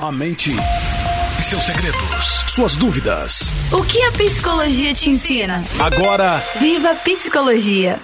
A mente e seus segredos, suas dúvidas. O que a psicologia te ensina? Agora, Viva a Psicologia!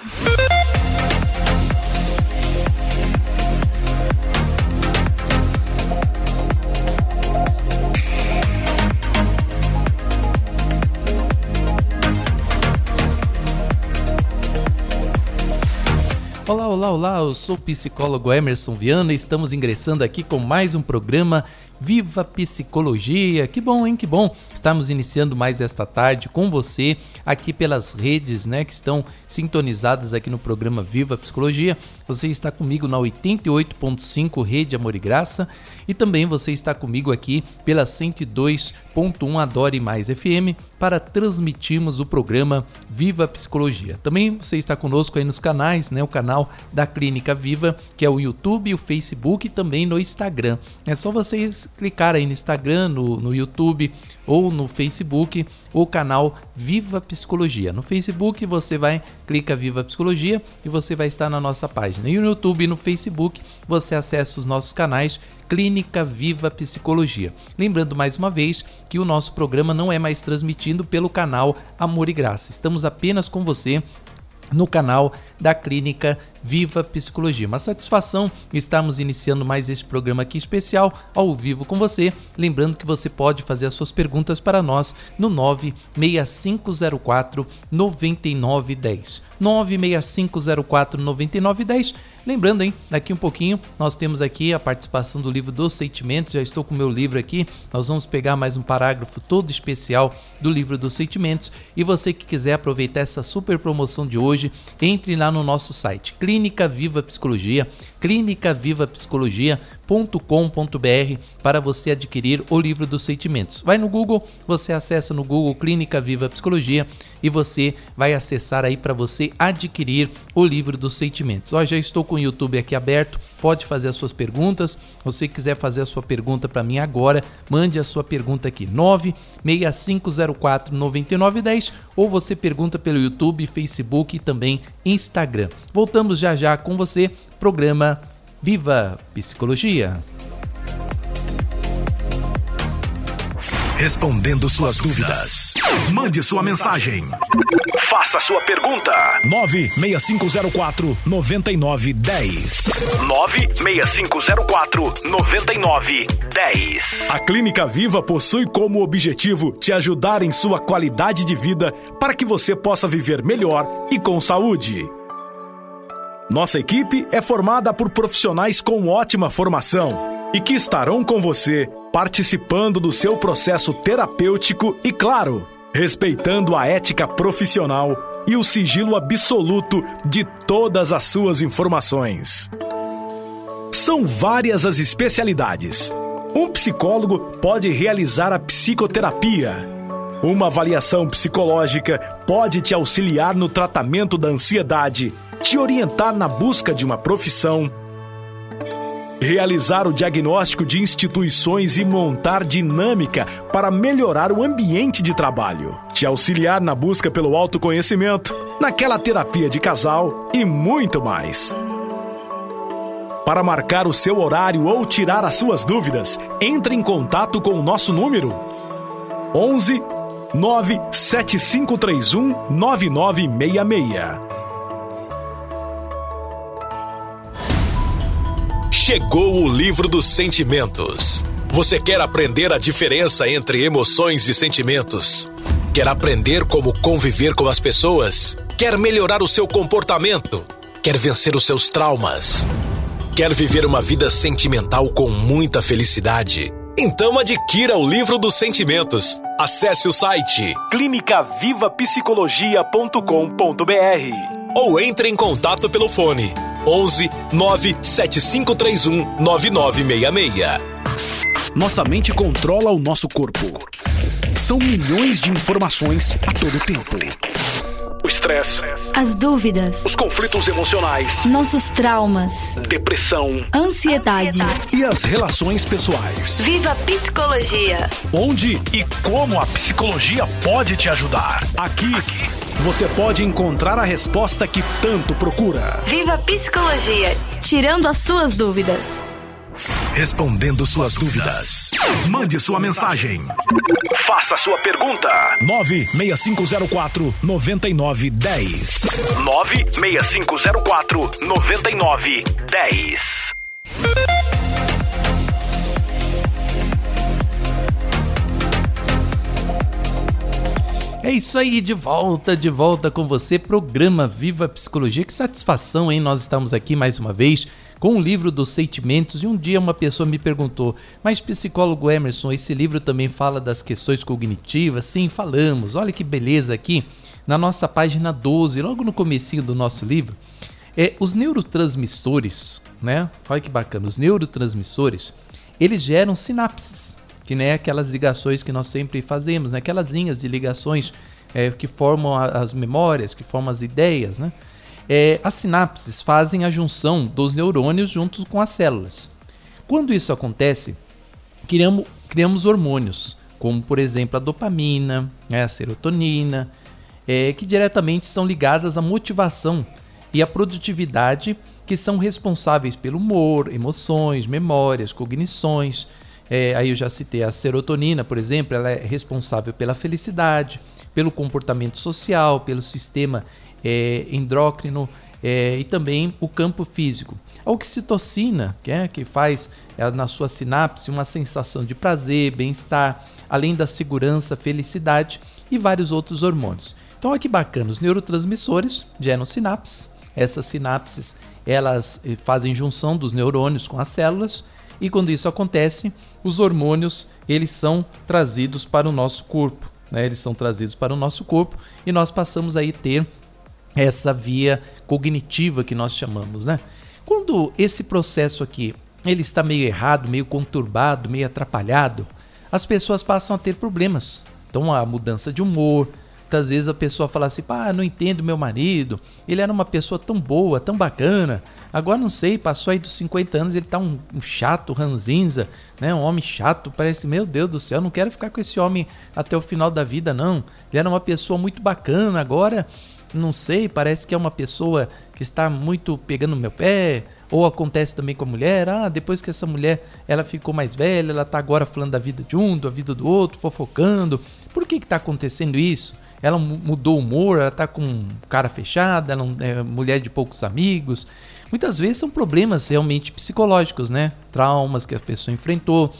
Olá, olá, olá, eu sou o psicólogo Emerson Viana e estamos ingressando aqui com mais um programa Viva Psicologia. Que bom, hein? Que bom. Estamos iniciando mais esta tarde com você aqui pelas redes, né, que estão sintonizadas aqui no programa Viva Psicologia. Você está comigo na 88.5 Rede Amor e Graça e também você está comigo aqui pela 102.1 Adore Mais FM para transmitirmos o programa Viva Psicologia. Também você está conosco aí nos canais, né, o canal da Clínica Viva, que é o YouTube, o Facebook e também no Instagram. É só clicar aí no Instagram, no, no YouTube ou no Facebook, o canal Viva Psicologia. No Facebook você vai, clica Viva Psicologia e você vai estar na nossa página. E no YouTube e no Facebook você acessa os nossos canais Clínica Viva Psicologia. Lembrando mais uma vez que o nosso programa não é mais transmitido pelo canal Amor e Graça. Estamos apenas com você no canal da Clínica Viva Psicologia. Uma satisfação estarmos iniciando mais esse programa aqui especial ao vivo com você. Lembrando que você pode fazer as suas perguntas para nós no 96504 9910. 96504 9910. Lembrando, hein, daqui um pouquinho nós temos aqui a participação do livro dos sentimentos. Já estou com o meu livro aqui. Nós vamos pegar mais um parágrafo todo especial do livro dos sentimentos. E você que quiser aproveitar essa super promoção de hoje, entre lá no nosso site Clínica Viva Psicologia, clinicavivapsicologia.com.br para você adquirir o livro dos sentimentos. Vai no Google, você acessa no Google Clínica Viva Psicologia e você vai acessar aí para você adquirir o livro dos sentimentos. Ó, já estou com o YouTube aqui aberto, pode fazer as suas perguntas. Você quiser fazer a sua pergunta para mim agora, mande a sua pergunta aqui 96504 9910 ou você pergunta pelo YouTube, Facebook e também Instagram. Voltamos já já com você, programa Viva Psicologia. respondendo suas dúvidas. Mande sua mensagem. Faça sua pergunta. 96504 9910. 96504 9910. A Clínica Viva possui como objetivo te ajudar em sua qualidade de vida para que você possa viver melhor e com saúde. Nossa equipe é formada por profissionais com ótima formação e que estarão com você participando do seu processo terapêutico e, claro, respeitando a ética profissional e o sigilo absoluto de todas as suas informações. São várias as especialidades. Um psicólogo pode realizar a psicoterapia. Uma avaliação psicológica pode te auxiliar no tratamento da ansiedade, te orientar na busca de uma profissão realizar o diagnóstico de instituições e montar dinâmica para melhorar o ambiente de trabalho, te auxiliar na busca pelo autoconhecimento, naquela terapia de casal e muito mais. Para marcar o seu horário ou tirar as suas dúvidas, entre em contato com o nosso número 11 97531 9966. Chegou o livro dos sentimentos. Você quer aprender a diferença entre emoções e sentimentos? Quer aprender como conviver com as pessoas? Quer melhorar o seu comportamento? Quer vencer os seus traumas? Quer viver uma vida sentimental com muita felicidade? Então adquira o livro dos sentimentos. Acesse o site clinicavivapsicologia.com.br ou entre em contato pelo fone 11 97531 9966. Nossa mente controla o nosso corpo. São milhões de informações a todo tempo. O estresse, As dúvidas, os conflitos emocionais, nossos traumas, depressão ansiedade. e as relações pessoais. Viva a Psicologia! Onde e como a psicologia pode te ajudar? Aqui, você pode encontrar a resposta que tanto procura. Viva a Psicologia! Tirando as suas dúvidas. Respondendo suas dúvidas. Mande sua mensagem. Faça sua pergunta. 96504 9910. 96504 9910. É isso aí, de volta, de volta com você, programa Viva Psicologia. Que satisfação, hein? Nós estamos aqui mais uma vez com o livro dos sentimentos. E um dia uma pessoa me perguntou: Mas, psicólogo Emerson, esse livro também fala das questões cognitivas? Sim, falamos. Olha que beleza aqui na nossa página 12, logo no comecinho do nosso livro. É, os neurotransmissores, né? Olha que bacana, os neurotransmissores, eles geram sinapses que nem aquelas ligações que nós sempre fazemos, né? aquelas linhas de ligações é, que formam a, as memórias, que formam as ideias. Né? É, as sinapses fazem a junção dos neurônios juntos com as células. Quando isso acontece, criamos, criamos hormônios, como por exemplo a dopamina, né? a serotonina, é, que diretamente são ligadas à motivação e à produtividade, que são responsáveis pelo humor, emoções, memórias, cognições é, aí eu já citei a serotonina, por exemplo, ela é responsável pela felicidade, pelo comportamento social, pelo sistema é, endócrino é, e também o campo físico. A oxitocina, que, é, que faz é, na sua sinapse uma sensação de prazer, bem-estar, além da segurança, felicidade e vários outros hormônios. Então, olha que bacana, os neurotransmissores geram sinapses. Essas sinapses elas eh, fazem junção dos neurônios com as células e quando isso acontece, os hormônios eles são trazidos para o nosso corpo, né? Eles são trazidos para o nosso corpo e nós passamos aí ter essa via cognitiva que nós chamamos, né? Quando esse processo aqui ele está meio errado, meio conturbado, meio atrapalhado, as pessoas passam a ter problemas. Então a mudança de humor, Muitas vezes a pessoa fala assim, pá, não entendo meu marido, ele era uma pessoa tão boa, tão bacana, agora não sei, passou aí dos 50 anos, ele tá um, um chato, ranzinza, né, um homem chato, parece, meu Deus do céu, não quero ficar com esse homem até o final da vida não, ele era uma pessoa muito bacana, agora, não sei, parece que é uma pessoa que está muito pegando meu pé, ou acontece também com a mulher, ah, depois que essa mulher ela ficou mais velha, ela tá agora falando da vida de um, da vida do outro, fofocando. Por que que tá acontecendo isso? ela mudou o humor, ela tá com cara fechada, ela é mulher de poucos amigos. Muitas vezes são problemas realmente psicológicos, né? Traumas que a pessoa enfrentou,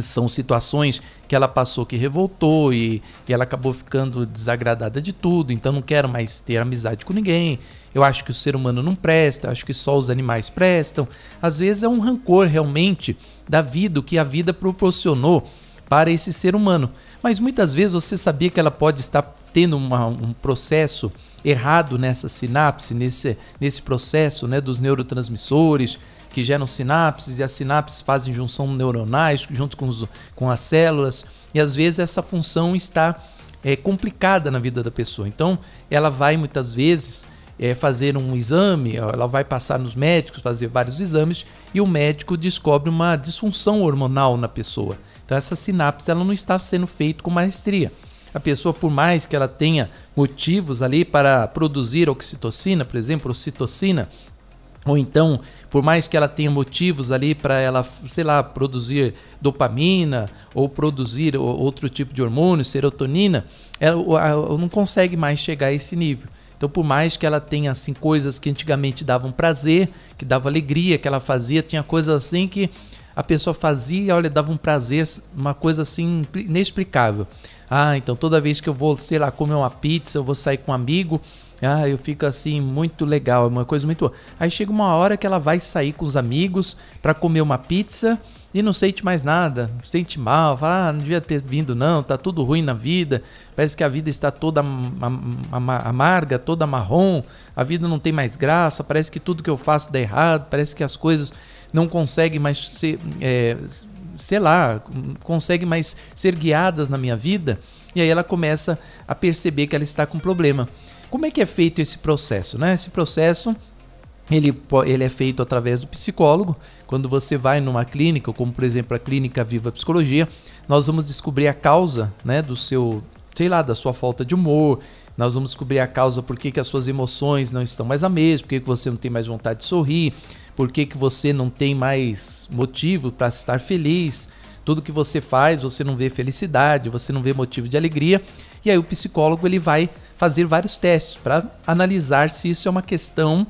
são situações que ela passou que revoltou e, e, ela acabou ficando desagradada de tudo, então não quero mais ter amizade com ninguém. Eu acho que o ser humano não presta, acho que só os animais prestam. Às vezes é um rancor realmente da vida, o que a vida proporcionou para esse ser humano. Mas muitas vezes você sabia que ela pode estar tendo uma, um processo errado nessa sinapse, nesse, nesse processo né, dos neurotransmissores que geram sinapses e as sinapses fazem junção neuronais junto com, os, com as células e às vezes essa função está é, complicada na vida da pessoa. Então ela vai muitas vezes é, fazer um exame, ela vai passar nos médicos, fazer vários exames e o médico descobre uma disfunção hormonal na pessoa. Então essa sinapse ela não está sendo feita com maestria. A pessoa, por mais que ela tenha motivos ali para produzir oxitocina, por exemplo, ocitocina, ou então, por mais que ela tenha motivos ali para ela, sei lá, produzir dopamina ou produzir outro tipo de hormônio, serotonina, ela não consegue mais chegar a esse nível. Então, por mais que ela tenha assim coisas que antigamente davam prazer, que dava alegria, que ela fazia, tinha coisas assim que a pessoa fazia, olha, dava um prazer, uma coisa assim inexplicável. Ah, então toda vez que eu vou, sei lá, comer uma pizza, eu vou sair com um amigo, ah, eu fico assim muito legal, é uma coisa muito. Aí chega uma hora que ela vai sair com os amigos para comer uma pizza e não sente mais nada, sente mal, fala, ah, não devia ter vindo não, tá tudo ruim na vida, parece que a vida está toda amarga, toda marrom, a vida não tem mais graça, parece que tudo que eu faço dá errado, parece que as coisas não conseguem mais ser, é, sei lá, conseguem mais ser guiadas na minha vida, e aí ela começa a perceber que ela está com problema. Como é que é feito esse processo? Né? Esse processo ele, ele é feito através do psicólogo. Quando você vai numa clínica, como por exemplo a clínica Viva Psicologia, nós vamos descobrir a causa né, do seu, sei lá, da sua falta de humor, nós vamos descobrir a causa por que, que as suas emoções não estão mais a mesma, por que, que você não tem mais vontade de sorrir, por que, que você não tem mais motivo para estar feliz, tudo que você faz, você não vê felicidade, você não vê motivo de alegria. E aí o psicólogo ele vai fazer vários testes para analisar se isso é uma questão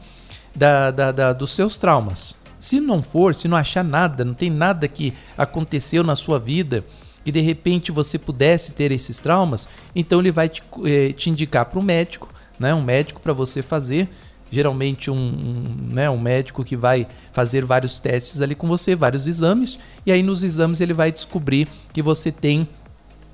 da, da, da, dos seus traumas. Se não for, se não achar nada, não tem nada que aconteceu na sua vida que de repente você pudesse ter esses traumas, então ele vai te, eh, te indicar para um médico, né, um médico para você fazer geralmente um, um, né, um médico que vai fazer vários testes ali com você, vários exames, e aí nos exames ele vai descobrir que você tem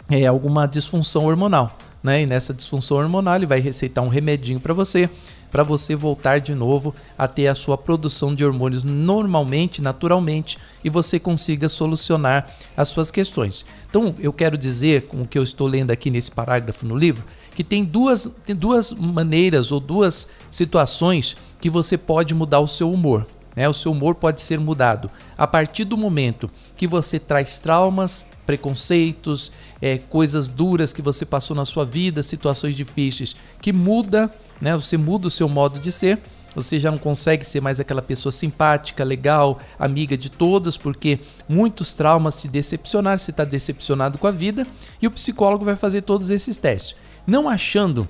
é, alguma disfunção hormonal. Né? E nessa disfunção hormonal ele vai receitar um remedinho para você, para você voltar de novo a ter a sua produção de hormônios normalmente, naturalmente, e você consiga solucionar as suas questões. Então, eu quero dizer, com o que eu estou lendo aqui nesse parágrafo no livro, que tem duas, tem duas maneiras ou duas situações que você pode mudar o seu humor. Né? O seu humor pode ser mudado a partir do momento que você traz traumas, preconceitos, é, coisas duras que você passou na sua vida, situações difíceis, que muda, né? Você muda o seu modo de ser. Você já não consegue ser mais aquela pessoa simpática, legal, amiga de todos, porque muitos traumas te decepcionaram, você está decepcionado com a vida, e o psicólogo vai fazer todos esses testes não achando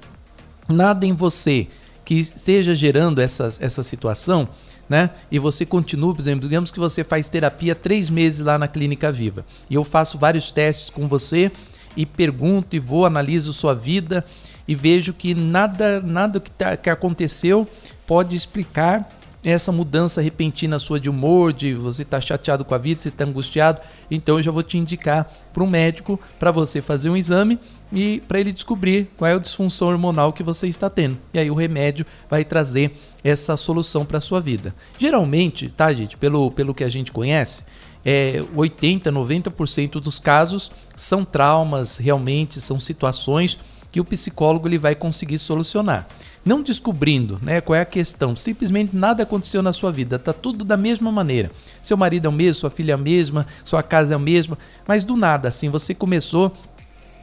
nada em você que esteja gerando essa, essa situação, né? E você continua, por exemplo, digamos que você faz terapia três meses lá na Clínica Viva. E eu faço vários testes com você e pergunto e vou, analiso sua vida e vejo que nada, nada que, tá, que aconteceu pode explicar essa mudança repentina sua de humor, de você estar tá chateado com a vida, você está angustiado, então eu já vou te indicar para um médico para você fazer um exame e para ele descobrir qual é a disfunção hormonal que você está tendo. E aí o remédio vai trazer essa solução para sua vida. Geralmente, tá, gente, pelo, pelo que a gente conhece, é, 80, 90% dos casos são traumas, realmente são situações que o psicólogo ele vai conseguir solucionar. Não descobrindo né, qual é a questão, simplesmente nada aconteceu na sua vida, está tudo da mesma maneira. Seu marido é o mesmo, sua filha é a mesma, sua casa é a mesma, mas do nada, assim, você começou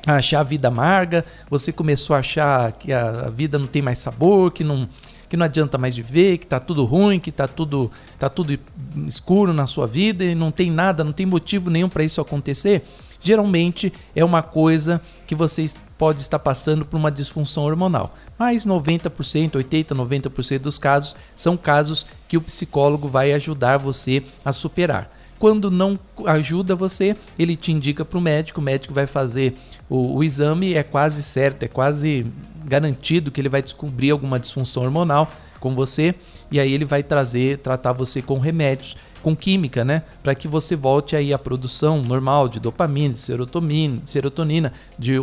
a achar a vida amarga, você começou a achar que a vida não tem mais sabor, que não, que não adianta mais viver, que está tudo ruim, que está tudo, tá tudo escuro na sua vida e não tem nada, não tem motivo nenhum para isso acontecer, geralmente é uma coisa que você pode estar passando por uma disfunção hormonal. Mas 90%, 80%, 90% dos casos são casos que o psicólogo vai ajudar você a superar. Quando não ajuda você, ele te indica para o médico, o médico vai fazer o, o exame, é quase certo, é quase garantido que ele vai descobrir alguma disfunção hormonal com você e aí ele vai trazer, tratar você com remédios com química, né? Para que você volte aí à produção normal de dopamina, de serotonina, de, serotonina, de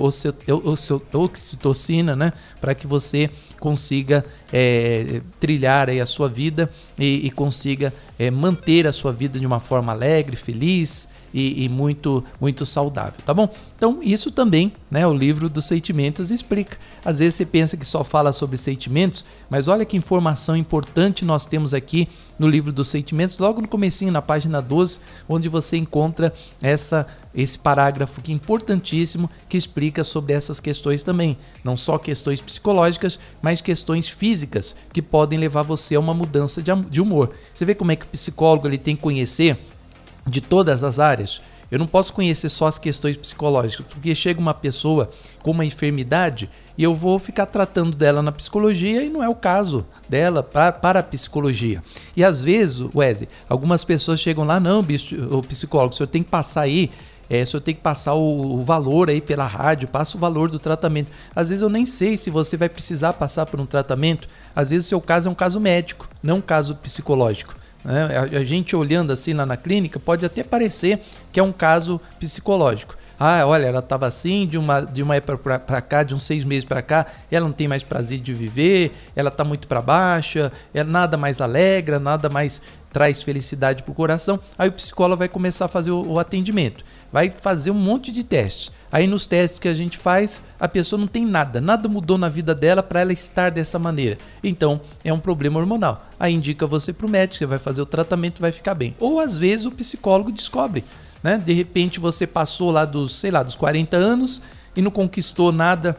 oxitocina, né? Para que você consiga é, trilhar aí a sua vida e, e consiga é, manter a sua vida de uma forma alegre, feliz, e, e, muito muito saudável, tá bom? Então isso também, né? O livro dos sentimentos explica. Às vezes você pensa que só fala sobre sentimentos, mas olha que informação importante nós temos aqui no livro dos sentimentos, logo no comecinho, na página 12, onde você encontra essa esse parágrafo que é importantíssimo que explica sobre essas questões também, não só questões psicológicas, mas questões físicas que podem levar você a uma mudança de humor. Você vê como é que o psicólogo ele tem que conhecer de todas as áreas. Eu não posso conhecer só as questões psicológicas, porque chega uma pessoa com uma enfermidade e eu vou ficar tratando dela na psicologia e não é o caso dela pra, para a psicologia. E às vezes, Wesley, algumas pessoas chegam lá, não, bicho, o psicólogo, o senhor tem que passar aí é, o senhor tem que passar o, o, valor aí pela rádio, passa o valor do tratamento. Às vezes eu nem sei se você vai precisar passar por um tratamento. Às vezes o seu caso é um caso médico, não um caso psicológico. Né? A, gente olhando assim lá na clínica pode até parecer que é um caso psicológico. Ah, olha, ela estava assim de uma, de uma época para cá, de uns seis meses para cá, ela não tem mais prazer de viver, ela está muito para baixa, é nada mais alegra, nada mais traz felicidade para o coração. Aí o psicólogo vai começar a fazer o, o atendimento, vai fazer um monte de testes. Aí nos testes que a gente faz, a pessoa não tem nada, nada mudou na vida dela para ela estar dessa maneira. Então é um problema hormonal. Aí indica você para o médico, você vai fazer o tratamento, vai ficar bem. Ou às vezes o psicólogo descobre, né? De repente você passou lá dos, sei lá, dos 40 anos e não conquistou nada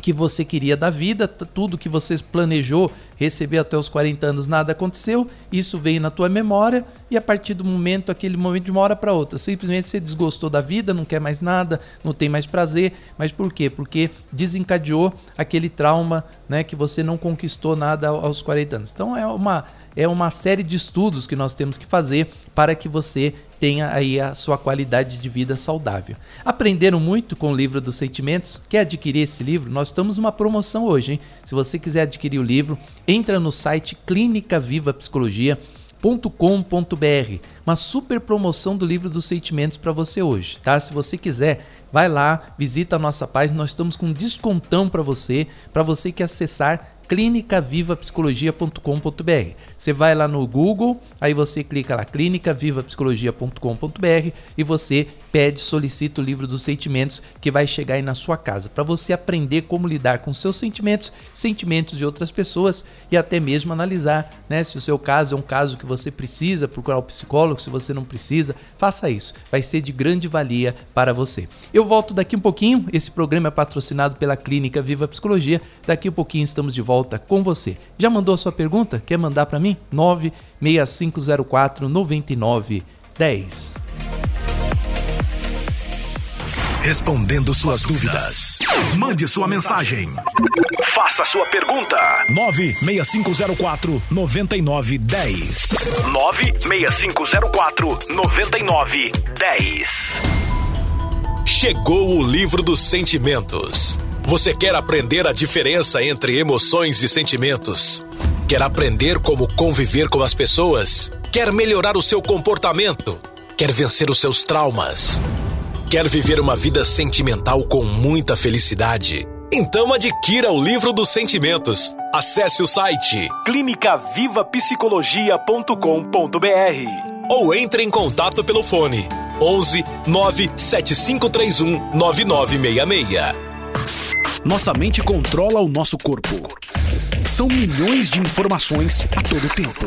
que você queria da vida, tudo que você planejou recebeu até os 40 anos, nada aconteceu, isso veio na tua memória e a partir do momento, aquele momento de uma hora para outra, simplesmente você desgostou da vida, não quer mais nada, não tem mais prazer, mas por quê? Porque desencadeou aquele trauma, né, que você não conquistou nada aos 40 anos. Então é uma é uma série de estudos que nós temos que fazer para que você tenha aí a sua qualidade de vida saudável. Aprenderam muito com o livro dos sentimentos? Quer adquirir esse livro? Nós estamos numa promoção hoje, hein? Se você quiser adquirir o livro, entra no site Clínica Viva Psicologia com.br uma super promoção do livro dos sentimentos para você hoje, tá? Se você quiser, vai lá, visita a nossa página, nós estamos com um descontão para você, para você que acessar clinicavivapsicologia.com.br. Você vai lá no Google, aí você clica lá clinicavivapsicologia.com.br e você pede, solicita o livro dos sentimentos que vai chegar aí na sua casa, para você aprender como lidar com seus sentimentos, sentimentos de outras pessoas e até mesmo analisar, né, se o seu caso é um caso que você precisa procurar o um psicólogo, se você não precisa, faça isso. Vai ser de grande valia para você. Eu volto daqui um pouquinho. Esse programa é patrocinado pela Clínica Viva Psicologia. Daqui um pouquinho estamos de volta volta com você. Já mandou a sua pergunta? Quer mandar para mim? 96504 9910. Respondendo suas dúvidas. Mande sua mensagem. Faça sua pergunta. 96504 9910. 96504 9910. Chegou o livro dos sentimentos. Você quer aprender a diferença entre emoções e sentimentos? Quer aprender como conviver com as pessoas? Quer melhorar o seu comportamento? Quer vencer os seus traumas? Quer viver uma vida sentimental com muita felicidade? Então adquira o livro dos sentimentos. Acesse o site clinicavivapsicologia.com.br ou entre em contato pelo fone 11 97531 9966. Nossa mente controla o nosso corpo. São milhões de informações a todo tempo.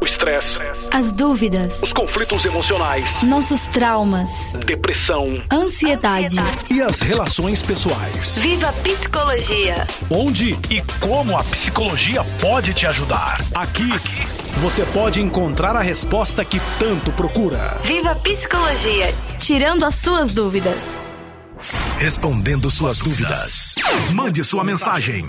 O estresse, as dúvidas, os conflitos emocionais, nossos traumas, depressão, ansiedade e as relações pessoais. Viva Psicologia! Onde e como a psicologia pode te ajudar? Aqui, Aqui. você pode encontrar a resposta que tanto procura. Viva Psicologia! Tirando as suas dúvidas. Respondendo suas dúvidas. Mande sua mensagem.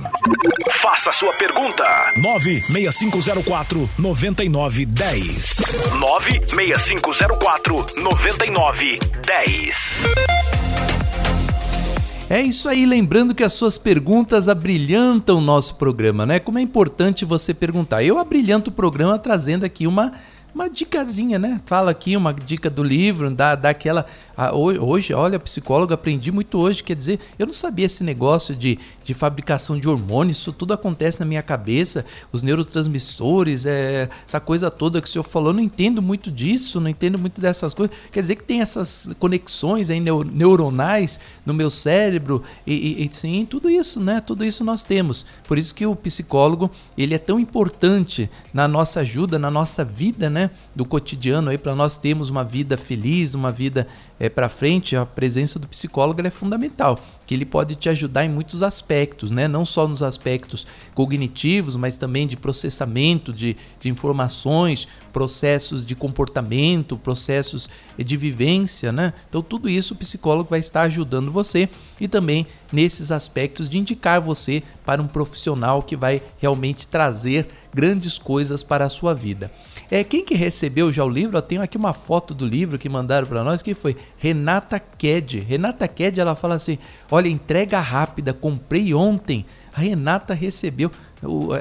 Faça sua pergunta. 96504 9910. 96504 9910. É isso aí, lembrando que as suas perguntas abrilhantam o nosso programa, né? Como é importante você perguntar. Eu abrilhanto o programa trazendo aqui uma uma dicasinha, né? Fala aqui uma dica do livro, dá, dá aquela. hoje, olha, psicólogo, aprendi muito hoje. Quer dizer, eu não sabia esse negócio de, de fabricação de hormônios, isso tudo acontece na minha cabeça, os neurotransmissores, é, essa coisa toda que o senhor falou, eu não entendo muito disso, não entendo muito dessas coisas. Quer dizer que tem essas conexões aí neuronais no meu cérebro, e, e, e sim, tudo isso, né? Tudo isso nós temos. Por isso que o psicólogo, ele é tão importante na nossa ajuda, na nossa vida, né? Do cotidiano aí para nós termos uma vida feliz, uma vida é, para frente, a presença do psicólogo é fundamental, que ele pode te ajudar em muitos aspectos, né? não só nos aspectos cognitivos, mas também de processamento de, de informações, processos de comportamento, processos de vivência, né? Então tudo isso o psicólogo vai estar ajudando você e também nesses aspectos de indicar você para um profissional que vai realmente trazer grandes coisas para a sua vida. É, quem que recebeu já o livro, eu tenho aqui uma foto do livro que mandaram para nós, que foi Renata Ked. Renata Ked, ela fala assim: olha, entrega rápida, comprei ontem. A Renata recebeu.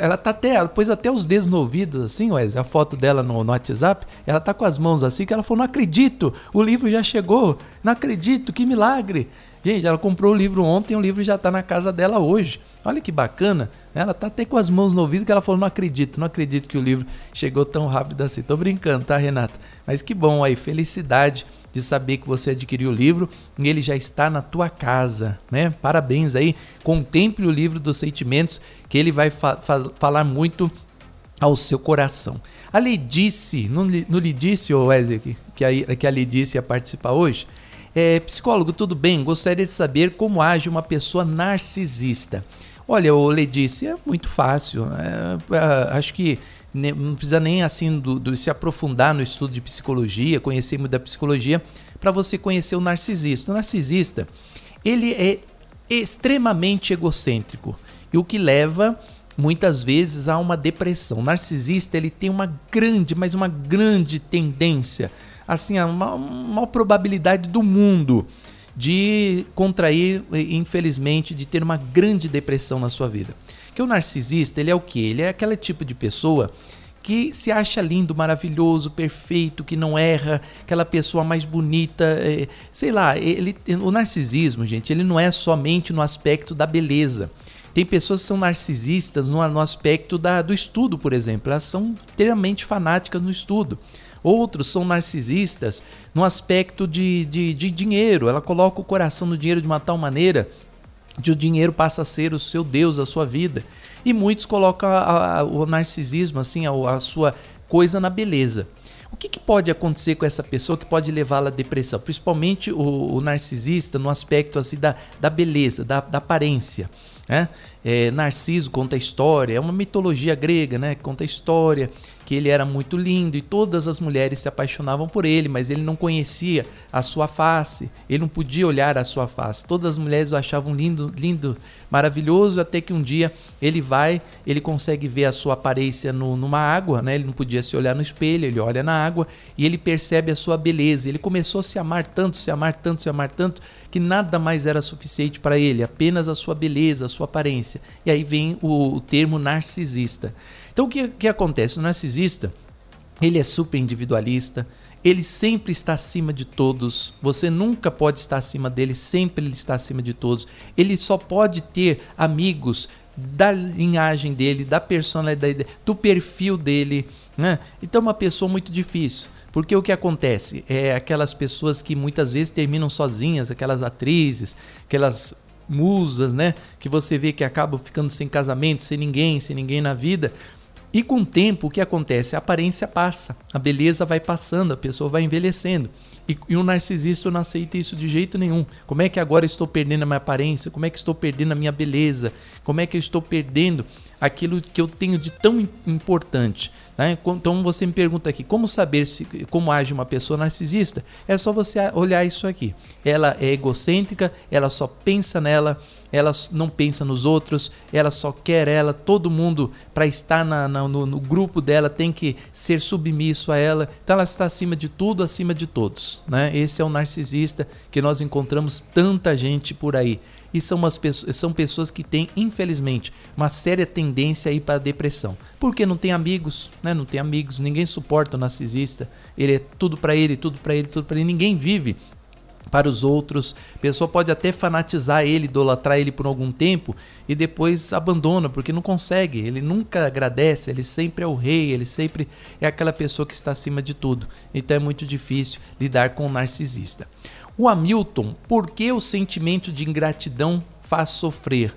Ela tá até, ela pôs até os dedos no ouvido, assim, Wesley, a foto dela no, no, WhatsApp. Ela tá com as mãos assim, que ela falou: Não acredito, o livro já chegou, não acredito, que milagre. Gente, ela comprou o livro ontem, o livro já tá na casa dela hoje. Olha que bacana. Ela tá até com as mãos no ouvido que ela falou: não acredito, não acredito que o livro chegou tão rápido assim. Tô brincando, tá, Renata? Mas que bom aí, felicidade de saber que você adquiriu o livro e ele já está na tua casa, né? Parabéns aí. Contemple o livro dos sentimentos, que ele vai fa falar muito ao seu coração. A Lidice, não, não lhe disse, ô Wesley, que a, que a Lidice ia participar hoje? É, psicólogo, tudo bem? Gostaria de saber como age uma pessoa narcisista. Olha, o Ledice é muito fácil. É, é, acho que não precisa nem assim do, do, se aprofundar no estudo de psicologia, conhecer muito da psicologia, para você conhecer o narcisista. O narcisista, ele é extremamente egocêntrico e o que leva muitas vezes a uma depressão. O narcisista, ele tem uma grande, mas uma grande tendência, assim, a uma, uma probabilidade do mundo de contrair, infelizmente, de ter uma grande depressão na sua vida. Que o narcisista, ele é o que? Ele é aquele tipo de pessoa que se acha lindo, maravilhoso, perfeito, que não erra, aquela pessoa mais bonita, é, sei lá, ele, o narcisismo, gente, ele não é somente no aspecto da beleza. Tem pessoas que são narcisistas no, no aspecto da, do estudo, por exemplo, elas são extremamente fanáticas no estudo. Outros são narcisistas no aspecto de, de, de dinheiro, ela coloca o coração no dinheiro de uma tal maneira que o dinheiro passa a ser o seu Deus, a sua vida. E muitos colocam a, a, o narcisismo, assim, a, a, sua coisa na beleza. O que, que pode acontecer com essa pessoa que pode levá-la à depressão? Principalmente o, o, narcisista no aspecto assim da, da beleza, da, da aparência. Né? É, Narciso conta história, é uma mitologia grega, né? Conta história que ele era muito lindo e todas as mulheres se apaixonavam por ele, mas ele não conhecia a sua face, ele não podia olhar a sua face. Todas as mulheres o achavam lindo, lindo, maravilhoso, até que um dia ele vai, ele consegue ver a sua aparência no, numa água, né? Ele não podia se olhar no espelho, ele olha na água e ele percebe a sua beleza. Ele começou a se amar tanto, se amar tanto, se amar tanto, que nada mais era suficiente para ele, apenas a sua beleza, a sua aparência. E aí vem o, o termo narcisista. Então o que, que acontece? O narcisista, ele é super individualista, ele sempre está acima de todos. Você nunca pode estar acima dele, sempre ele está acima de todos. Ele só pode ter amigos da linhagem dele, da personalidade do perfil dele. Né? Então, é uma pessoa muito difícil. Porque o que acontece? É aquelas pessoas que muitas vezes terminam sozinhas, aquelas atrizes, aquelas musas, né? Que você vê que acabam ficando sem casamento, sem ninguém, sem ninguém na vida, e com o tempo, o que acontece? A aparência passa, a beleza vai passando, a pessoa vai envelhecendo. E, e o narcisista não aceita isso de jeito nenhum. Como é que agora estou perdendo a minha aparência? Como é que estou perdendo a minha beleza? Como é que eu estou perdendo aquilo que eu tenho de tão importante? Né? Então você me pergunta aqui, como saber se, como age uma pessoa narcisista? É só você olhar isso aqui. Ela é egocêntrica, ela só pensa nela, ela não pensa nos outros, ela só quer ela, todo mundo para estar na, na, no, no, grupo dela tem que ser submisso a ela. Então ela está acima de tudo, acima de todos. Né? Esse é o narcisista que nós encontramos tanta gente por aí e são, umas pessoas, são pessoas que têm, infelizmente, uma séria tendência para a depressão. Porque não tem amigos, né? Não tem amigos, ninguém suporta o narcisista. Ele é tudo para ele, tudo para ele, tudo para ele. Ninguém vive para os outros. A pessoa pode até fanatizar ele, idolatrar ele por algum tempo e depois abandona porque não consegue. Ele nunca agradece, ele sempre é o rei, ele sempre é aquela pessoa que está acima de tudo. Então é muito difícil lidar com o narcisista. O Hamilton, por que o sentimento de ingratidão faz sofrer?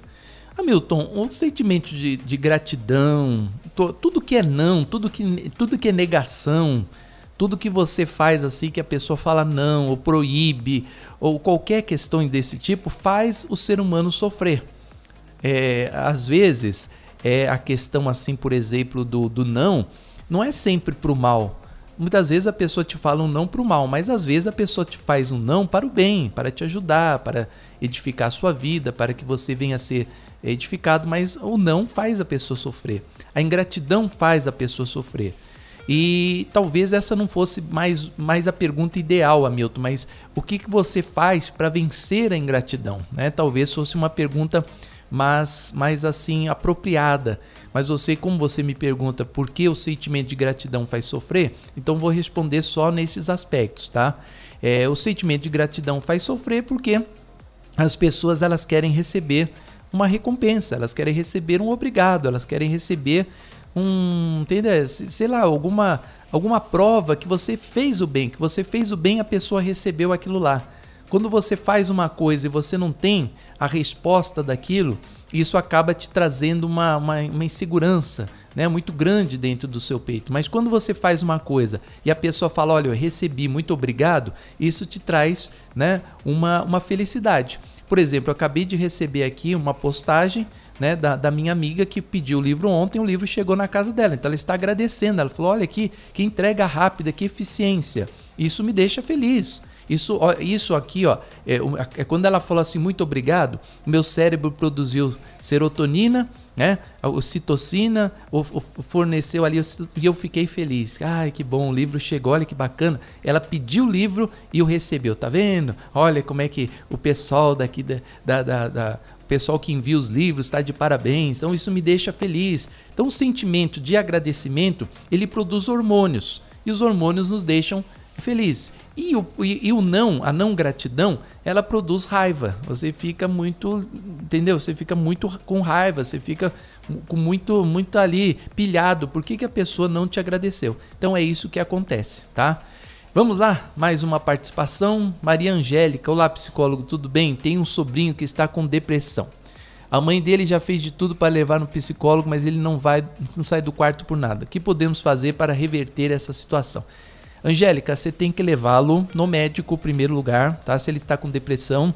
Hamilton, o sentimento de, de gratidão, to, tudo que é não, tudo que, tudo que é negação, tudo que você faz assim que a pessoa fala não, ou proíbe, ou qualquer questão desse tipo, faz o ser humano sofrer. É, às vezes, é a questão assim, por exemplo, do, do não, não é sempre para o mal Muitas vezes a pessoa te fala um não para o mal, mas às vezes a pessoa te faz um não para o bem, para te ajudar, para edificar a sua vida, para que você venha a ser edificado, mas o não faz a pessoa sofrer. A ingratidão faz a pessoa sofrer. E talvez essa não fosse mais, mais a pergunta ideal, Hamilton, mas o que, que você faz para vencer a ingratidão? Né? Talvez fosse uma pergunta mais, mais assim apropriada. Mas você, como você me pergunta por que o sentimento de gratidão faz sofrer, então vou responder só nesses aspectos, tá? É, o sentimento de gratidão faz sofrer porque as pessoas elas querem receber uma recompensa, elas querem receber um obrigado, elas querem receber um, entendeu? Sei lá, alguma alguma prova que você fez o bem, que você fez o bem, a pessoa recebeu aquilo lá. Quando você faz uma coisa e você não tem a resposta daquilo, isso acaba te trazendo uma, uma, uma, insegurança né, muito grande dentro do seu peito. Mas quando você faz uma coisa e a pessoa fala, olha, eu recebi, muito obrigado, isso te traz né, uma, uma felicidade. Por exemplo, eu acabei de receber aqui uma postagem né, da, da, minha amiga que pediu o livro ontem, o livro chegou na casa dela. Então ela está agradecendo. Ela falou: olha aqui, que entrega rápida, que eficiência. Isso me deixa feliz. Isso, ó, isso aqui, ó, é, é, quando ela falou assim, muito obrigado, meu cérebro produziu serotonina, né? O citocina o, o forneceu ali e eu fiquei feliz. Ai, que bom, o livro chegou, olha que bacana. Ela pediu o livro e o recebeu, tá vendo? Olha como é que o pessoal daqui da, da, da, da pessoal que envia os livros está de parabéns. Então isso me deixa feliz. Então o sentimento de agradecimento ele produz hormônios e os hormônios nos deixam feliz. E o, e, e, o não, a não gratidão, ela produz raiva. Você fica muito, entendeu? Você fica muito com raiva, você fica com muito, muito ali pilhado. Por que, que a pessoa não te agradeceu? Então é isso que acontece, tá? Vamos lá, mais uma participação. Maria Angélica, olá psicólogo, tudo bem? Tem um sobrinho que está com depressão. A mãe dele já fez de tudo para levar no psicólogo, mas ele não vai, não sai do quarto por nada. O que podemos fazer para reverter essa situação? Angélica, você tem que levá-lo no médico em primeiro lugar, tá? Se ele está com depressão,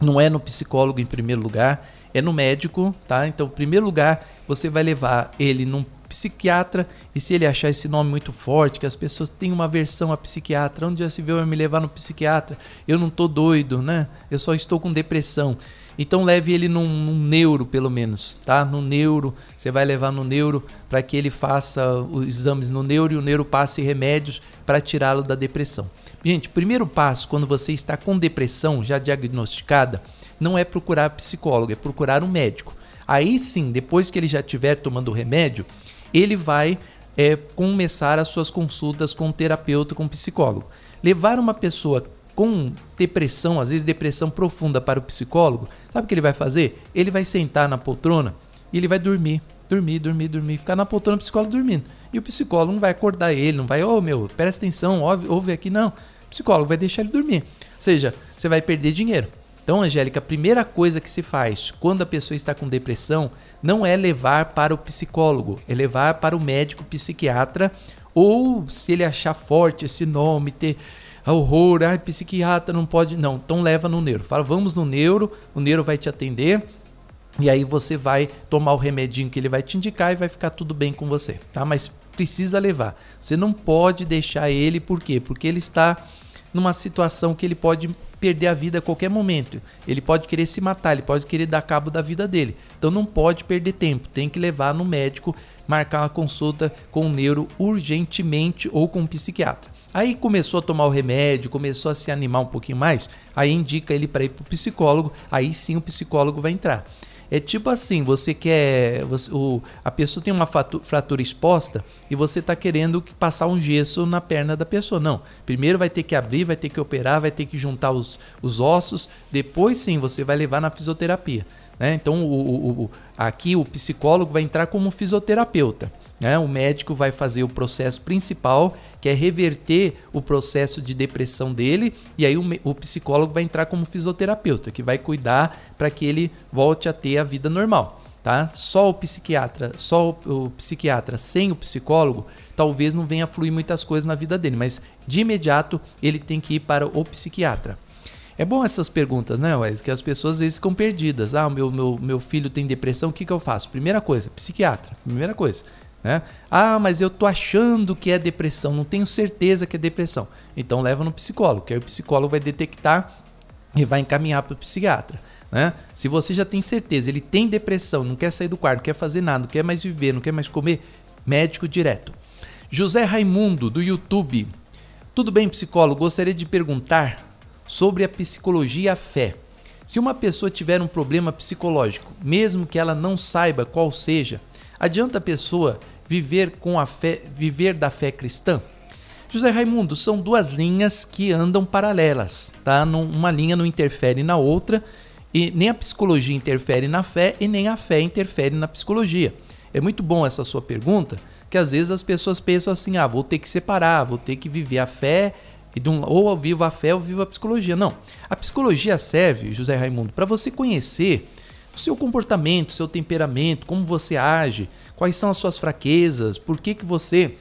não é no psicólogo em primeiro lugar, é no médico, tá? Então, em primeiro lugar, você vai levar ele num psiquiatra e se ele achar esse nome muito forte, que as pessoas têm uma aversão a psiquiatra, onde já se viu me levar no psiquiatra? Eu não tô doido, né? Eu só estou com depressão. Então leve ele num, num, neuro, pelo menos, tá? No neuro, você vai levar no neuro para que ele faça os exames no neuro e o neuro passe remédios para tirá-lo da depressão. Gente, primeiro passo quando você está com depressão já diagnosticada, não é procurar psicólogo, é procurar um médico. Aí sim, depois que ele já estiver tomando o remédio, ele vai é, começar as suas consultas com terapeuta, com psicólogo. Levar uma pessoa com depressão, às vezes depressão profunda para o psicólogo, sabe o que ele vai fazer? Ele vai sentar na poltrona e ele vai dormir, dormir, dormir, dormir, ficar na poltrona o psicólogo dormindo. E o psicólogo não vai acordar ele, não vai, ô oh, meu, presta atenção, ouve, ouve aqui, não. O psicólogo vai deixar ele dormir. Ou seja, você vai perder dinheiro. Então, Angélica, a primeira coisa que se faz quando a pessoa está com depressão não é levar para o psicólogo, é levar para o médico psiquiatra ou se ele achar forte esse nome, ter horror, ai, psiquiatra não pode. Não, então leva no neuro. Fala, vamos no neuro, o neuro vai te atender. E aí você vai tomar o remedinho que ele vai te indicar e vai ficar tudo bem com você, tá? Mas precisa levar. Você não pode deixar ele, por quê? Porque ele está numa situação que ele pode perder a vida a qualquer momento. Ele pode querer se matar, ele pode querer dar cabo da vida dele. Então não pode perder tempo, tem que levar no médico, marcar uma consulta com o neuro urgentemente ou com um psiquiatra. Aí começou a tomar o remédio, começou a se animar um pouquinho mais, aí indica ele para ir para o psicólogo, aí sim o psicólogo vai entrar. É tipo assim, você quer. Você, o, a pessoa tem uma fratura exposta e você está querendo passar um gesso na perna da pessoa. Não. Primeiro vai ter que abrir, vai ter que operar, vai ter que juntar os, os ossos. Depois sim você vai levar na fisioterapia. Né? Então o, o, o, aqui o psicólogo vai entrar como fisioterapeuta. Né? O médico vai fazer o processo principal, que é reverter o processo de depressão dele, e aí o, o psicólogo vai entrar como fisioterapeuta, que vai cuidar para que ele volte a ter a vida normal. Tá? Só o psiquiatra, só o, o, psiquiatra sem o psicólogo, talvez não venha fluir muitas coisas na vida dele, mas de imediato ele tem que ir para o psiquiatra. É bom essas perguntas, né, Wes? Que as pessoas às vezes ficam perdidas. Ah, meu, meu, meu filho tem depressão, o que, que eu faço? Primeira coisa, psiquiatra. Primeira coisa. Né? Ah, mas eu tô achando que é depressão, não tenho certeza que é depressão. Então leva no psicólogo, que aí o psicólogo vai detectar e vai encaminhar para o psiquiatra. Né? Se você já tem certeza, ele tem depressão, não quer sair do quarto, não quer fazer nada, não quer mais viver, não quer mais comer, médico direto. José Raimundo, do YouTube. Tudo bem, psicólogo? Gostaria de perguntar sobre a psicologia e a fé. Se uma pessoa tiver um problema psicológico, mesmo que ela não saiba qual seja, adianta a pessoa viver com a fé, viver da fé cristã? José Raimundo, são duas linhas que andam paralelas, tá? Uma linha não interfere na outra e nem a psicologia interfere na fé e nem a fé interfere na psicologia. É muito bom essa sua pergunta, que às vezes as pessoas pensam assim: ah, vou ter que separar, vou ter que viver a fé ou eu vivo a fé ou vivo a psicologia. Não. A psicologia serve, José Raimundo, para você conhecer o seu comportamento, o seu temperamento, como você age, quais são as suas fraquezas, por que, que você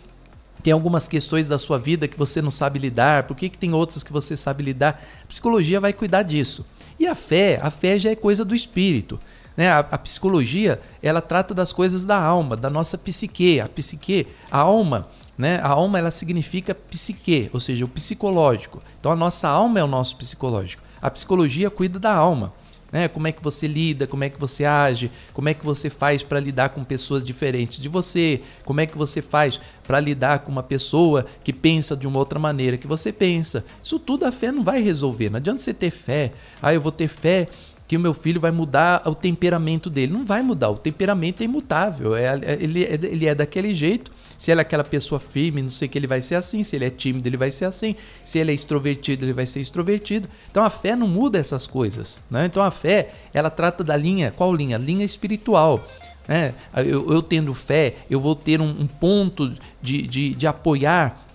tem algumas questões da sua vida que você não sabe lidar, por que, que tem outras que você sabe lidar. A psicologia vai cuidar disso. E a fé, a fé já é coisa do espírito. Né? A, a, psicologia, ela trata das coisas da alma, da nossa psique. A psique, a alma, né? A alma, ela significa psique, ou seja, o psicológico. Então, a nossa alma é o nosso psicológico. A psicologia cuida da alma. Né? Como é que você lida, como é que você age, como é que você faz para lidar com pessoas diferentes de você, como é que você faz para lidar com uma pessoa que pensa de uma outra maneira que você pensa. Isso tudo a fé não vai resolver. Não adianta você ter fé. Ah, eu vou ter fé que o meu filho vai mudar o temperamento dele. Não vai mudar, o temperamento é imutável, é, é ele, é, ele é daquele jeito. Se ele é aquela pessoa firme, não sei o que, ele vai ser assim. Se ele é tímido, ele vai ser assim. Se ele é extrovertido, ele vai ser extrovertido. Então a fé não muda essas coisas. Né? Então a fé, ela trata da linha, qual linha? Linha espiritual. Né? Eu, eu tendo fé, eu vou ter um, um ponto de, de, de apoiar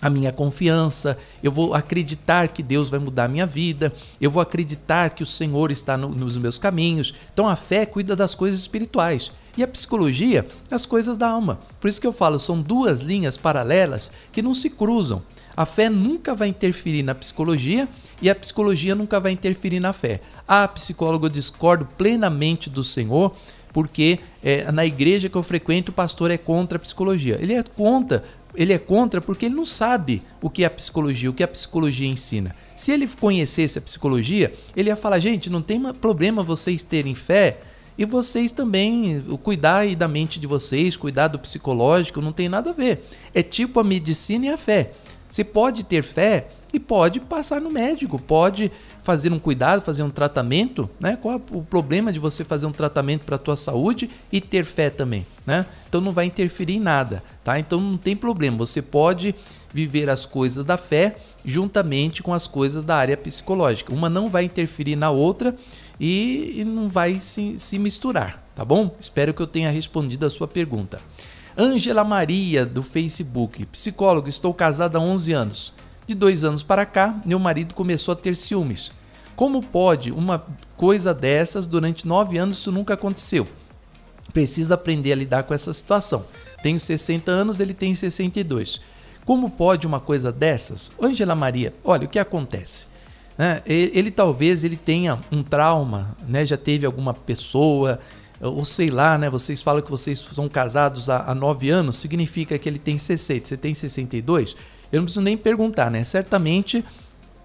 a minha confiança, eu vou acreditar que Deus vai mudar a minha vida, eu vou acreditar que o Senhor está no, nos meus caminhos. Então a fé cuida das coisas espirituais e a psicologia das coisas da alma. Por isso que eu falo, são duas linhas paralelas que não se cruzam. A fé nunca vai interferir na psicologia e a psicologia nunca vai interferir na fé. A psicóloga eu discordo plenamente do Senhor porque é, na igreja que eu frequento o pastor é contra a psicologia. Ele é contra ele é contra porque ele não sabe o que é a psicologia, o que a psicologia ensina. Se ele conhecesse a psicologia, ele ia falar: gente, não tem problema vocês terem fé e vocês também cuidar da mente de vocês, cuidar do psicológico, não tem nada a ver. É tipo a medicina e a fé. Você pode ter fé e pode passar no médico, pode fazer um cuidado, fazer um tratamento, né? Qual é o problema de você fazer um tratamento para a tua saúde e ter fé também, né? Então não vai interferir em nada, tá? Então não tem problema, você pode viver as coisas da fé juntamente com as coisas da área psicológica. Uma não vai interferir na outra e, não vai se, se misturar, tá bom? Espero que eu tenha respondido a sua pergunta. Ângela Maria, do Facebook. Psicólogo, estou casada há 11 anos. De dois anos para cá, meu marido começou a ter ciúmes. Como pode uma coisa dessas durante nove anos isso nunca aconteceu? Precisa aprender a lidar com essa situação. Tenho 60 anos, ele tem 62. Como pode uma coisa dessas? Ângela Maria, olha o que acontece. Né? Ele, ele, talvez ele tenha um trauma, né? já teve alguma pessoa, ou sei lá, né? Vocês falam que vocês são casados há, há nove anos, significa que ele tem 60, você tem 62? Eu não preciso nem perguntar, né? Certamente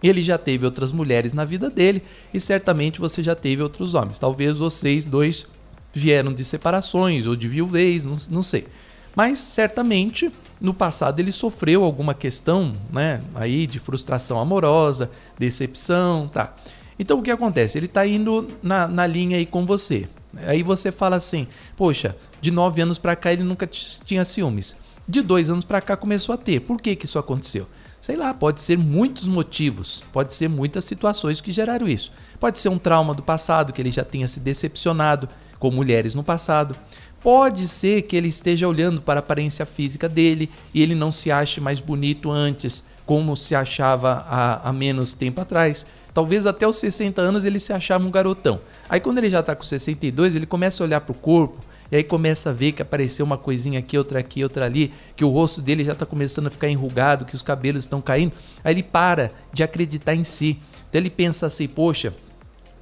ele já teve outras mulheres na vida dele e certamente você já teve outros homens. Talvez vocês dois vieram de separações ou de viuvez, não, não sei. Mas certamente no passado ele sofreu alguma questão, né, aí de frustração amorosa, decepção, tá. Então o que acontece? Ele está indo na, na linha aí com você. Aí você fala assim, poxa, de nove anos para cá ele nunca tinha ciúmes. De dois anos para cá começou a ter. Por que, que isso aconteceu? Sei lá, pode ser muitos motivos, pode ser muitas situações que geraram isso. Pode ser um trauma do passado, que ele já tenha se decepcionado com mulheres no passado. Pode ser que ele esteja olhando para a aparência física dele e ele não se ache mais bonito antes, como se achava há, há menos tempo atrás. Talvez até os 60 anos ele se achava um garotão. Aí quando ele já está com 62, ele começa a olhar para o corpo, e aí começa a ver que apareceu uma coisinha aqui, outra aqui, outra ali, que o rosto dele já está começando a ficar enrugado, que os cabelos estão caindo. Aí ele para de acreditar em si. Então ele pensa assim: poxa,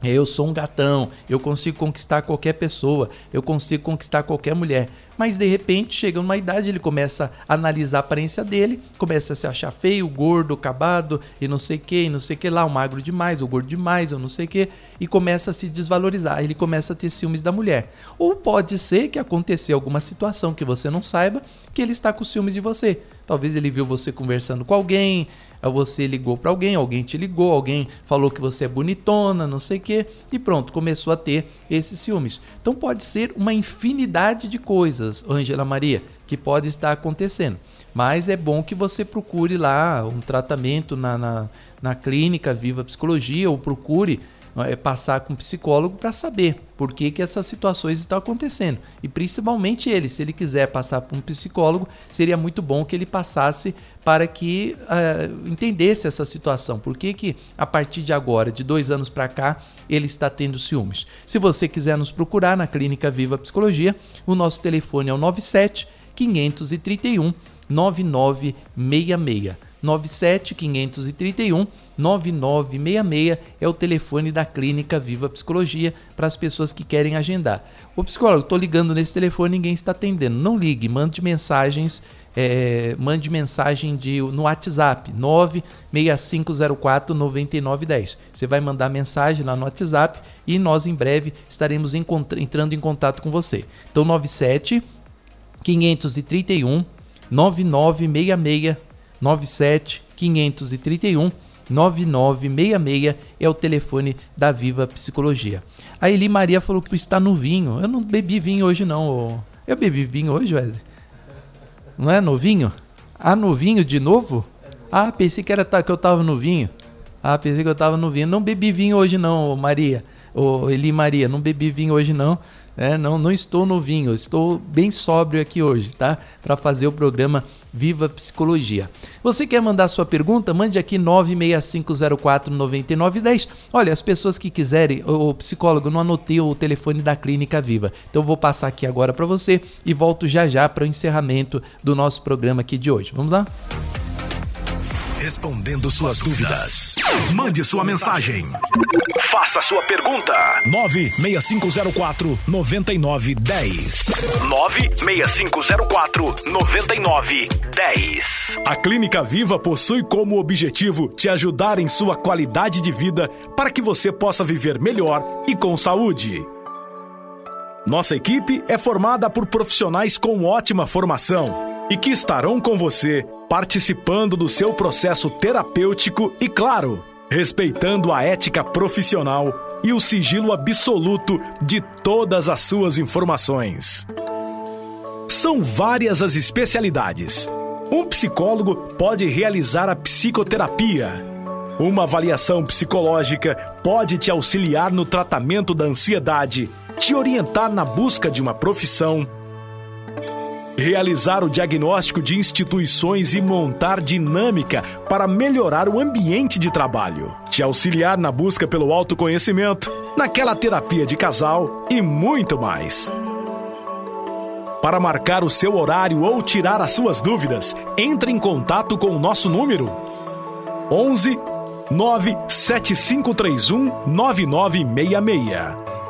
eu sou um gatão, eu consigo conquistar qualquer pessoa, eu consigo conquistar qualquer mulher. Mas de repente, chega uma idade, ele começa a analisar a aparência dele, começa a se achar feio, gordo, acabado, e não sei o que, e não sei o que lá, o magro demais, o gordo demais, ou não sei o que, e começa a se desvalorizar, ele começa a ter ciúmes da mulher. Ou pode ser que aconteceu alguma situação que você não saiba, que ele está com ciúmes de você. Talvez ele viu você conversando com alguém, você ligou para alguém, alguém te ligou, alguém falou que você é bonitona, não sei o quê, e pronto, começou a ter esses ciúmes. Então pode ser uma infinidade de coisas, Ângela Maria, que pode estar acontecendo. Mas é bom que você procure lá um tratamento na, na, na clínica Viva Psicologia ou procure é, passar com um psicólogo para saber por que, que essas situações estão acontecendo. E principalmente ele, se ele quiser passar por um psicólogo, seria muito bom que ele passasse para que uh, entendesse essa situação. Por que, que a partir de agora, de dois anos para cá, ele está tendo ciúmes. Se você quiser nos procurar na Clínica Viva Psicologia, o nosso telefone é o 97 531 9966. 97 531 9966 é o telefone da Clínica Viva Psicologia para as pessoas que querem agendar. O psicólogo, estou ligando nesse telefone, ninguém está atendendo. Não ligue, mande mensagens é, mande mensagem de, no WhatsApp 96504 9910. Você vai mandar mensagem lá no WhatsApp e nós em breve estaremos entrando em contato com você. Então 97 531 9966 97 531 9966 é o telefone da Viva Psicologia. A Eli Maria falou que está no vinho. Eu não bebi vinho hoje não. Eu bebi vinho hoje, Wesley? Não é novinho? Ah, novinho de novo? Ah, pensei que era que eu tava no vinho. Ah, pensei que eu tava no vinho. Não bebi vinho hoje não, Maria. Ô, Eli Maria, não bebi vinho hoje não. É, não, não estou no vinho, estou bem sóbrio aqui hoje, tá? Para fazer o programa Viva Psicologia. Você quer mandar sua pergunta? Mande aqui 965049910. Olha, as pessoas que quiserem, o psicólogo não anotei o telefone da Clínica Viva. Então eu vou passar aqui agora para você e volto já já para o encerramento do nosso programa aqui de hoje. Vamos lá? Respondendo suas dúvidas. Mande sua mensagem. Faça sua pergunta. 96504 9910. 96504 9910. A Clínica Viva possui como objetivo te ajudar em sua qualidade de vida para que você possa viver melhor e com saúde. Nossa equipe é formada por profissionais com ótima formação e que estarão com você participando do seu processo terapêutico e, claro, respeitando a ética profissional e o sigilo absoluto de todas as suas informações. São várias as especialidades. Um psicólogo pode realizar a psicoterapia. Uma avaliação psicológica pode te auxiliar no tratamento da ansiedade, te orientar na busca de uma profissão realizar o diagnóstico de instituições e montar dinâmica para melhorar o ambiente de trabalho, te auxiliar na busca pelo autoconhecimento, naquela terapia de casal e muito mais. Para marcar o seu horário ou tirar as suas dúvidas, entre em contato com o nosso número 11 97531 9966.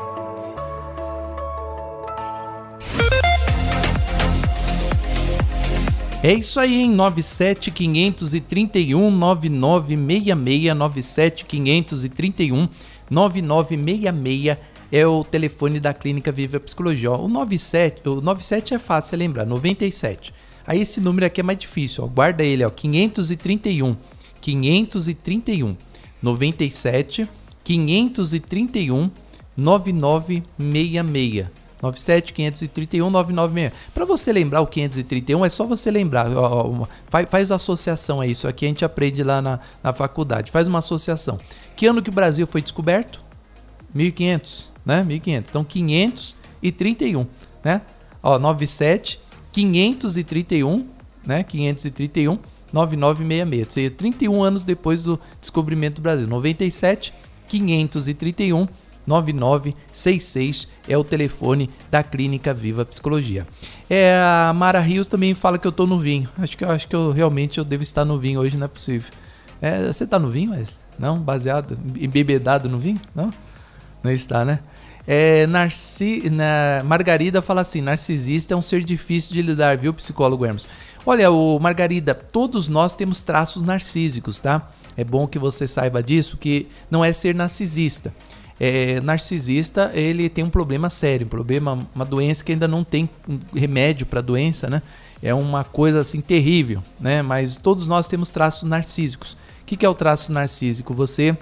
É isso aí, em 97531 9966 97531 9966 é o telefone da Clínica Viva Psicologia. O 97, o 97 é fácil lembrar, 97. Aí esse número aqui é mais difícil, ó. Guarda ele, ó, 531 531 97 531 9966. 97 531 996. Para você lembrar o 531, é só você lembrar. Ó, ó, faz, faz, associação a isso. Aqui a gente aprende lá na, na faculdade. Faz uma associação. Que ano que o Brasil foi descoberto? 1500, né? 1500. Então 531, né? Ó, 97 531, né? 531 9966. Ou seja, 31 anos depois do descobrimento do Brasil. 97 531 9966 é o telefone da Clínica Viva Psicologia. É, a Mara Rios também fala que eu tô no vinho. Acho que, acho que eu realmente eu devo estar no vinho hoje, não é possível. É, você tá no vinho, mas não baseado, embebedado no vinho? Não? Não está, né? É, Narci, na, Margarida fala assim: narcisista é um ser difícil de lidar, viu, psicólogo Hermes? Olha, o Margarida, todos nós temos traços narcísicos, tá? É bom que você saiba disso, que não é ser narcisista é, narcisista ele tem um problema sério, um problema, uma doença que ainda não tem remédio para a doença, né? É uma coisa assim terrível, né? Mas todos nós temos traços narcísicos. O que, que é o traço narcísico? Você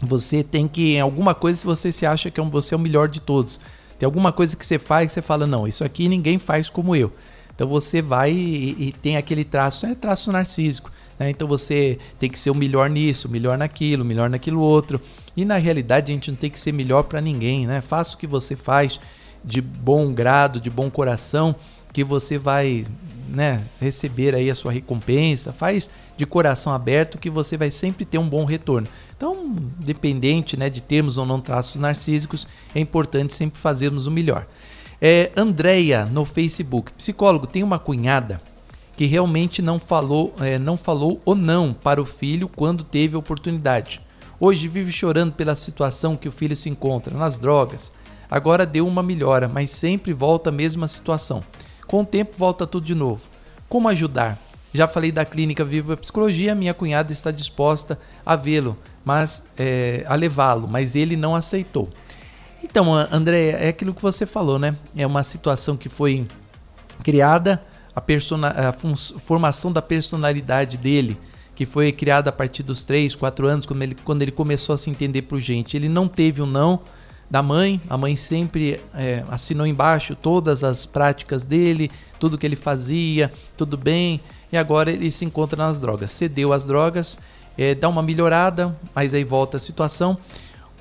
você tem que em alguma coisa se você se acha que é você é o melhor de todos. Tem alguma coisa que você faz que você fala não, isso aqui ninguém faz como eu. Então você vai e, e tem aquele traço, é traço narcísico. Né? Então você tem que ser o melhor nisso, melhor naquilo, melhor naquilo outro. E na realidade a gente não tem que ser melhor para ninguém, né? Faça o que você faz de bom grado, de bom coração, que você vai né, receber aí a sua recompensa. Faz de coração aberto que você vai sempre ter um bom retorno. Então, dependente né, de termos ou não traços narcísicos, é importante sempre fazermos o melhor. É, Andréia no Facebook. Psicólogo, tem uma cunhada que realmente não falou, é, não falou ou não para o filho quando teve oportunidade. Hoje vive chorando pela situação que o filho se encontra, nas drogas. Agora deu uma melhora, mas sempre volta a mesma situação. Com o tempo volta tudo de novo. Como ajudar? Já falei da clínica Viva Psicologia, minha cunhada está disposta a vê-lo, mas é, a levá-lo, mas ele não aceitou. Então, André, é aquilo que você falou, né? É uma situação que foi criada, a, persona, a formação da personalidade dele, que foi criada a partir dos 3, 4 anos, quando ele, quando ele começou a se entender por gente. Ele não teve o um não da mãe, a mãe sempre é, assinou embaixo todas as práticas dele, tudo que ele fazia, tudo bem, e agora ele se encontra nas drogas. Cedeu às drogas, é, dá uma melhorada, mas aí volta a situação.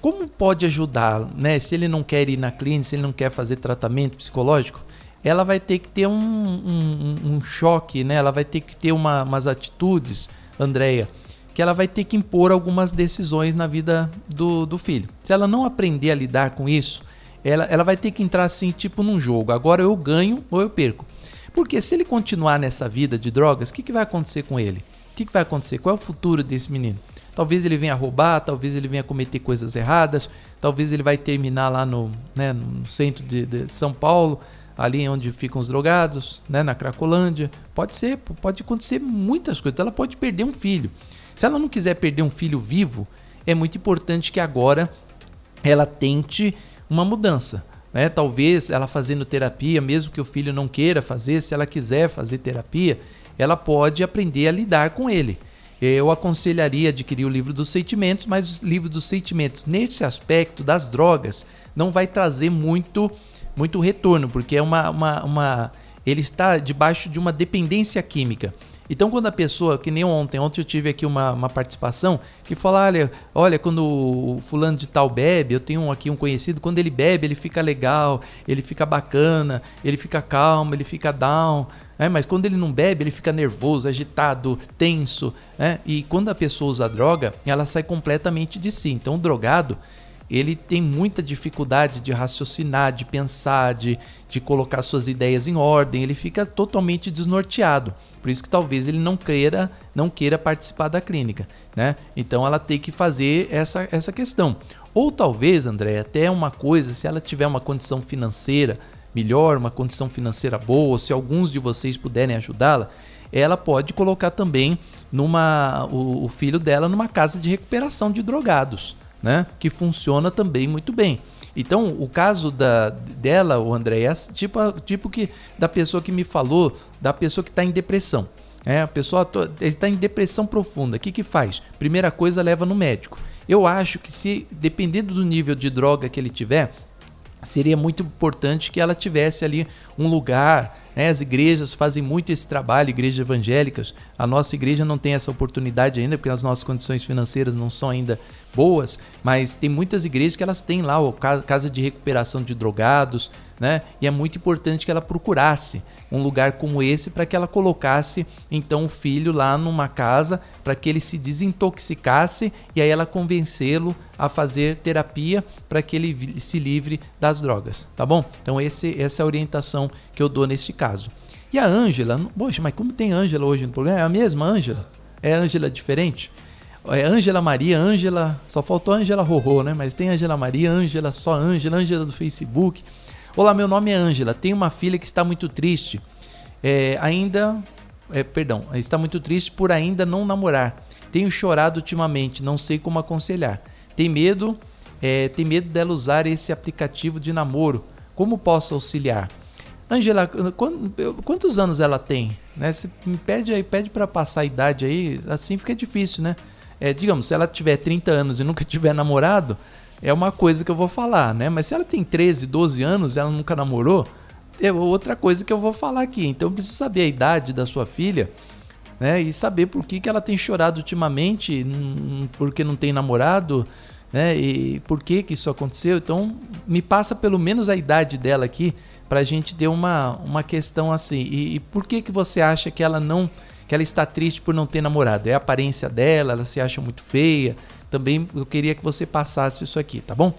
Como pode ajudar, né? Se ele não quer ir na clínica, se ele não quer fazer tratamento psicológico, ela vai ter que ter um, um, um choque, né? Ela vai ter que ter uma, umas atitudes, Andréia, que ela vai ter que impor algumas decisões na vida do, do filho. Se ela não aprender a lidar com isso, ela, ela vai ter que entrar assim, tipo num jogo. Agora eu ganho ou eu perco. Porque se ele continuar nessa vida de drogas, o que, que vai acontecer com ele? O que, que vai acontecer? Qual é o futuro desse menino? Talvez ele venha roubar, talvez ele venha cometer coisas erradas, talvez ele vai terminar lá no, né, no centro de, de São Paulo, ali onde ficam os drogados, né, na Cracolândia. Pode ser, pode acontecer muitas coisas. Ela pode perder um filho. Se ela não quiser perder um filho vivo, é muito importante que agora ela tente uma mudança. Né? Talvez ela fazendo terapia, mesmo que o filho não queira fazer, se ela quiser fazer terapia, ela pode aprender a lidar com ele. Eu aconselharia adquirir o livro dos sentimentos, mas o livro dos sentimentos, nesse aspecto das drogas, não vai trazer muito, muito retorno, porque é uma, uma, uma ele está debaixo de uma dependência química. Então, quando a pessoa, que nem ontem, ontem eu tive aqui uma, uma participação que fala: olha, olha, quando o fulano de tal bebe, eu tenho aqui um conhecido, quando ele bebe, ele fica legal, ele fica bacana, ele fica calmo, ele fica down. É, mas quando ele não bebe, ele fica nervoso, agitado, tenso. É? E quando a pessoa usa droga, ela sai completamente de si. Então, o drogado, ele tem muita dificuldade de raciocinar, de pensar, de, de colocar suas ideias em ordem, ele fica totalmente desnorteado. Por isso que talvez ele não queira, não queira participar da clínica, né? Então ela tem que fazer essa, essa questão. Ou talvez, André, até uma coisa, se ela tiver uma condição financeira melhor, uma condição financeira boa, se alguns de vocês puderem ajudá-la, ela pode colocar também numa o, o filho dela numa casa de recuperação de drogados né? Que funciona também muito bem. Então, o caso da, dela, o André, é tipo, tipo que da pessoa que me falou, da pessoa que está em depressão. É, a pessoa ele está em depressão profunda. O que, que faz? Primeira coisa, leva no médico. Eu acho que se, dependendo do nível de droga que ele tiver, seria muito importante que ela tivesse ali um lugar. Né? As igrejas fazem muito esse trabalho, igrejas evangélicas. A nossa igreja não tem essa oportunidade ainda, porque as nossas condições financeiras não são ainda boas, mas tem muitas igrejas que elas têm lá o casa de recuperação de drogados, né? E é muito importante que ela procurasse um lugar como esse para que ela colocasse então o filho lá numa casa para que ele se desintoxicasse e aí ela convencê-lo a fazer terapia para que ele se livre das drogas, tá bom? Então esse, essa é a orientação que eu dou neste caso. E a Ângela, poxa, mas como tem Ângela hoje no programa? É a mesma Ângela? É Ângela diferente? É Ângela Maria, Ângela, só faltou Ângela Rorô, né? Mas tem Ângela Maria, Ângela, só Ângela, Ângela do Facebook. Olá, meu nome é Ângela, tenho uma filha que está muito triste. É, ainda, é, perdão, está muito triste por ainda não namorar. Tenho chorado ultimamente, não sei como aconselhar. Tem medo, é, tem medo dela usar esse aplicativo de namoro. Como posso auxiliar? Angela, quantos anos ela tem? Né? Você me pede aí, pede para passar a idade aí, assim fica difícil, né? É, digamos, se ela tiver 30 anos e nunca tiver namorado, é uma coisa que eu vou falar, né? Mas se ela tem 13, 12 anos ela nunca namorou, é outra coisa que eu vou falar aqui. Então eu preciso saber a idade da sua filha, né? E saber por que, que ela tem chorado ultimamente, porque não tem namorado, né? E por que que isso aconteceu. Então me passa pelo menos a idade dela aqui, para a gente ter uma, uma questão assim. E, e por que que você acha que ela não que ela está triste por não ter namorado. É a aparência dela, ela se acha muito feia. Também eu queria que você passasse isso aqui, tá bom?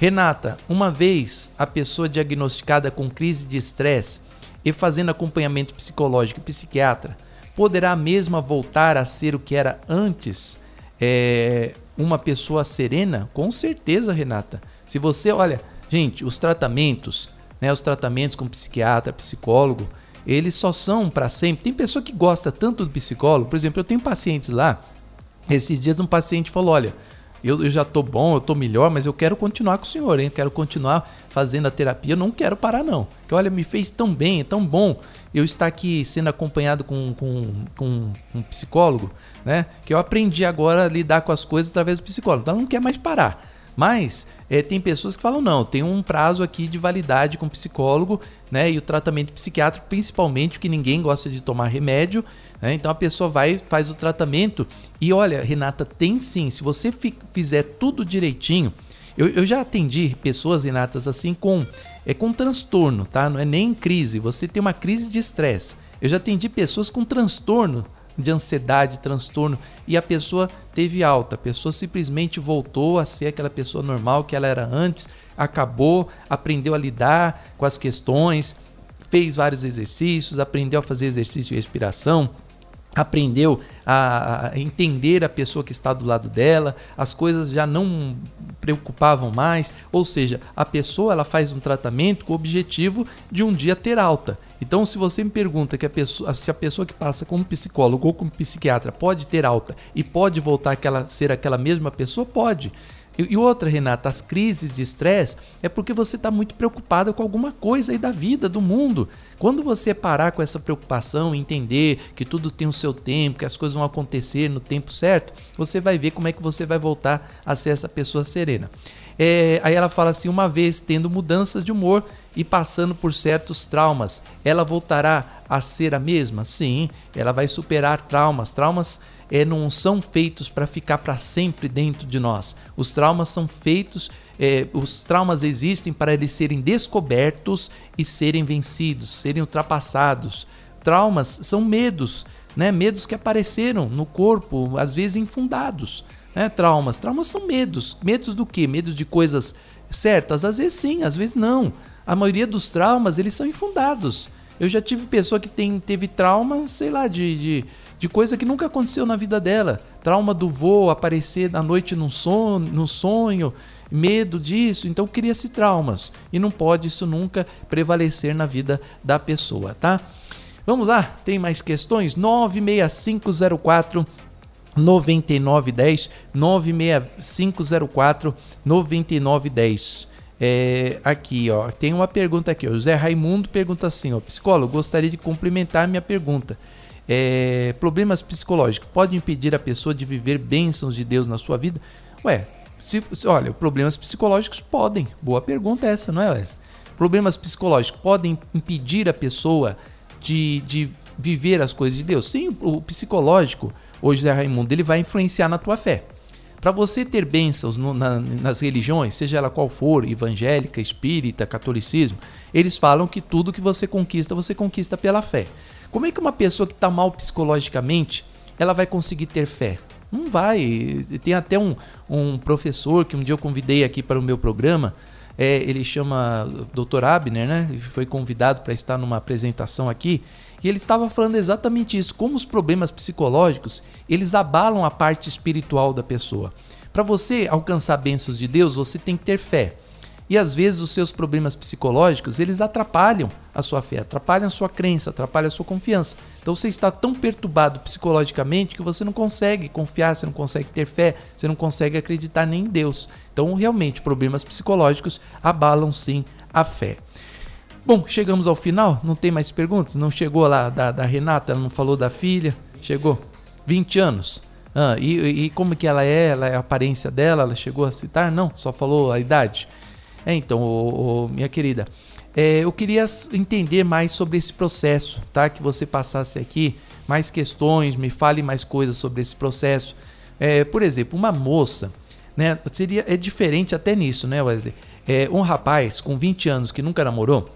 Renata, uma vez a pessoa diagnosticada com crise de estresse e fazendo acompanhamento psicológico e psiquiatra, poderá mesmo voltar a ser o que era antes? É, uma pessoa serena? Com certeza, Renata. Se você, olha, gente, os tratamentos, né, os tratamentos com psiquiatra, psicólogo, eles só são para sempre. Tem pessoa que gosta tanto do psicólogo, por exemplo, eu tenho pacientes lá. Esses dias um paciente falou: Olha, eu, eu já tô bom, eu tô melhor, mas eu quero continuar com o senhor, hein? Eu quero continuar fazendo a terapia, eu não quero parar, não. Que olha, me fez tão bem, é tão bom eu estar aqui sendo acompanhado com, com, com um psicólogo, né? Que eu aprendi agora a lidar com as coisas através do psicólogo. Então não quer mais parar. Mas é, tem pessoas que falam, não, tem um prazo aqui de validade com psicólogo, né? E o tratamento psiquiátrico, principalmente, porque ninguém gosta de tomar remédio. Né? Então a pessoa vai, faz o tratamento. E olha, Renata, tem sim. Se você fizer tudo direitinho. Eu, eu já atendi pessoas, Renatas, assim, com, é, com transtorno, tá? Não é nem crise. Você tem uma crise de estresse. Eu já atendi pessoas com transtorno de ansiedade, transtorno, e a pessoa teve alta, a pessoa simplesmente voltou a ser aquela pessoa normal que ela era antes, acabou, aprendeu a lidar com as questões, fez vários exercícios, aprendeu a fazer exercício de respiração, aprendeu a, entender a pessoa que está do lado dela, as coisas já não preocupavam mais, ou seja, a pessoa ela faz um tratamento com o objetivo de um dia ter alta. Então, se você me pergunta que a pessoa, se a pessoa que passa como psicólogo ou como psiquiatra pode ter alta e pode voltar a ser aquela mesma pessoa, pode. E outra, Renata, as crises de estresse é porque você está muito preocupada com alguma coisa aí da vida, do mundo. Quando você parar com essa preocupação, entender que tudo tem o seu tempo, que as coisas vão acontecer no tempo certo, você vai ver como é que você vai voltar a ser essa pessoa serena. É, aí ela fala assim: uma vez tendo mudanças de humor e passando por certos traumas, ela voltará a ser a mesma? Sim, ela vai superar traumas. Traumas é, não são feitos para ficar para sempre dentro de nós. Os traumas são feitos, é, os traumas existem para eles serem descobertos e serem vencidos, serem ultrapassados. Traumas são medos, né? Medos que apareceram no corpo, às vezes infundados. Né? Traumas, traumas são medos. Medos do quê? Medos de coisas certas? Às vezes sim, às vezes não. A maioria dos traumas eles são infundados. Eu já tive pessoa que tem, teve trauma, sei lá, de, de de coisa que nunca aconteceu na vida dela. Trauma do voo, aparecer à noite no sonho, no sonho medo disso. Então cria-se traumas e não pode isso nunca prevalecer na vida da pessoa, tá? Vamos lá, tem mais questões? 96504 9910 96504 9910 é, aqui, ó, tem uma pergunta aqui. O Zé Raimundo pergunta assim: ó, psicólogo, gostaria de complementar minha pergunta. É, problemas psicológicos podem impedir a pessoa de viver bênçãos de Deus na sua vida? Ué, se, olha, problemas psicológicos podem. Boa pergunta essa, não é, Wes? Problemas psicológicos podem impedir a pessoa de, de viver as coisas de Deus? Sim, o psicológico, hoje Zé Raimundo, ele vai influenciar na tua fé. Para você ter bênçãos no, na, nas religiões, seja ela qual for, evangélica, espírita, catolicismo, eles falam que tudo que você conquista, você conquista pela fé. Como é que uma pessoa que está mal psicologicamente, ela vai conseguir ter fé? Não vai. Tem até um, um professor que um dia eu convidei aqui para o meu programa, é, ele chama Dr. Abner, né? Foi convidado para estar numa apresentação aqui e ele estava falando exatamente isso, como os problemas psicológicos, eles abalam a parte espiritual da pessoa. Para você alcançar bênçãos de Deus, você tem que ter fé. E às vezes os seus problemas psicológicos, eles atrapalham a sua fé, atrapalham a sua crença, atrapalham a sua confiança. Então você está tão perturbado psicologicamente que você não consegue confiar, você não consegue ter fé, você não consegue acreditar nem em Deus. Então realmente problemas psicológicos abalam sim a fé. Bom, chegamos ao final, não tem mais perguntas? Não chegou lá da, da Renata, ela não falou da filha? Chegou? 20 anos. Ah, e, e como que ela é? Ela é a aparência dela? Ela chegou a citar? Não, só falou a idade. É, então, ô, ô, minha querida, é, eu queria entender mais sobre esse processo, tá? Que você passasse aqui mais questões, me fale mais coisas sobre esse processo. É, por exemplo, uma moça, né? Seria é diferente até nisso, né, Wesley? É, um rapaz com 20 anos que nunca namorou,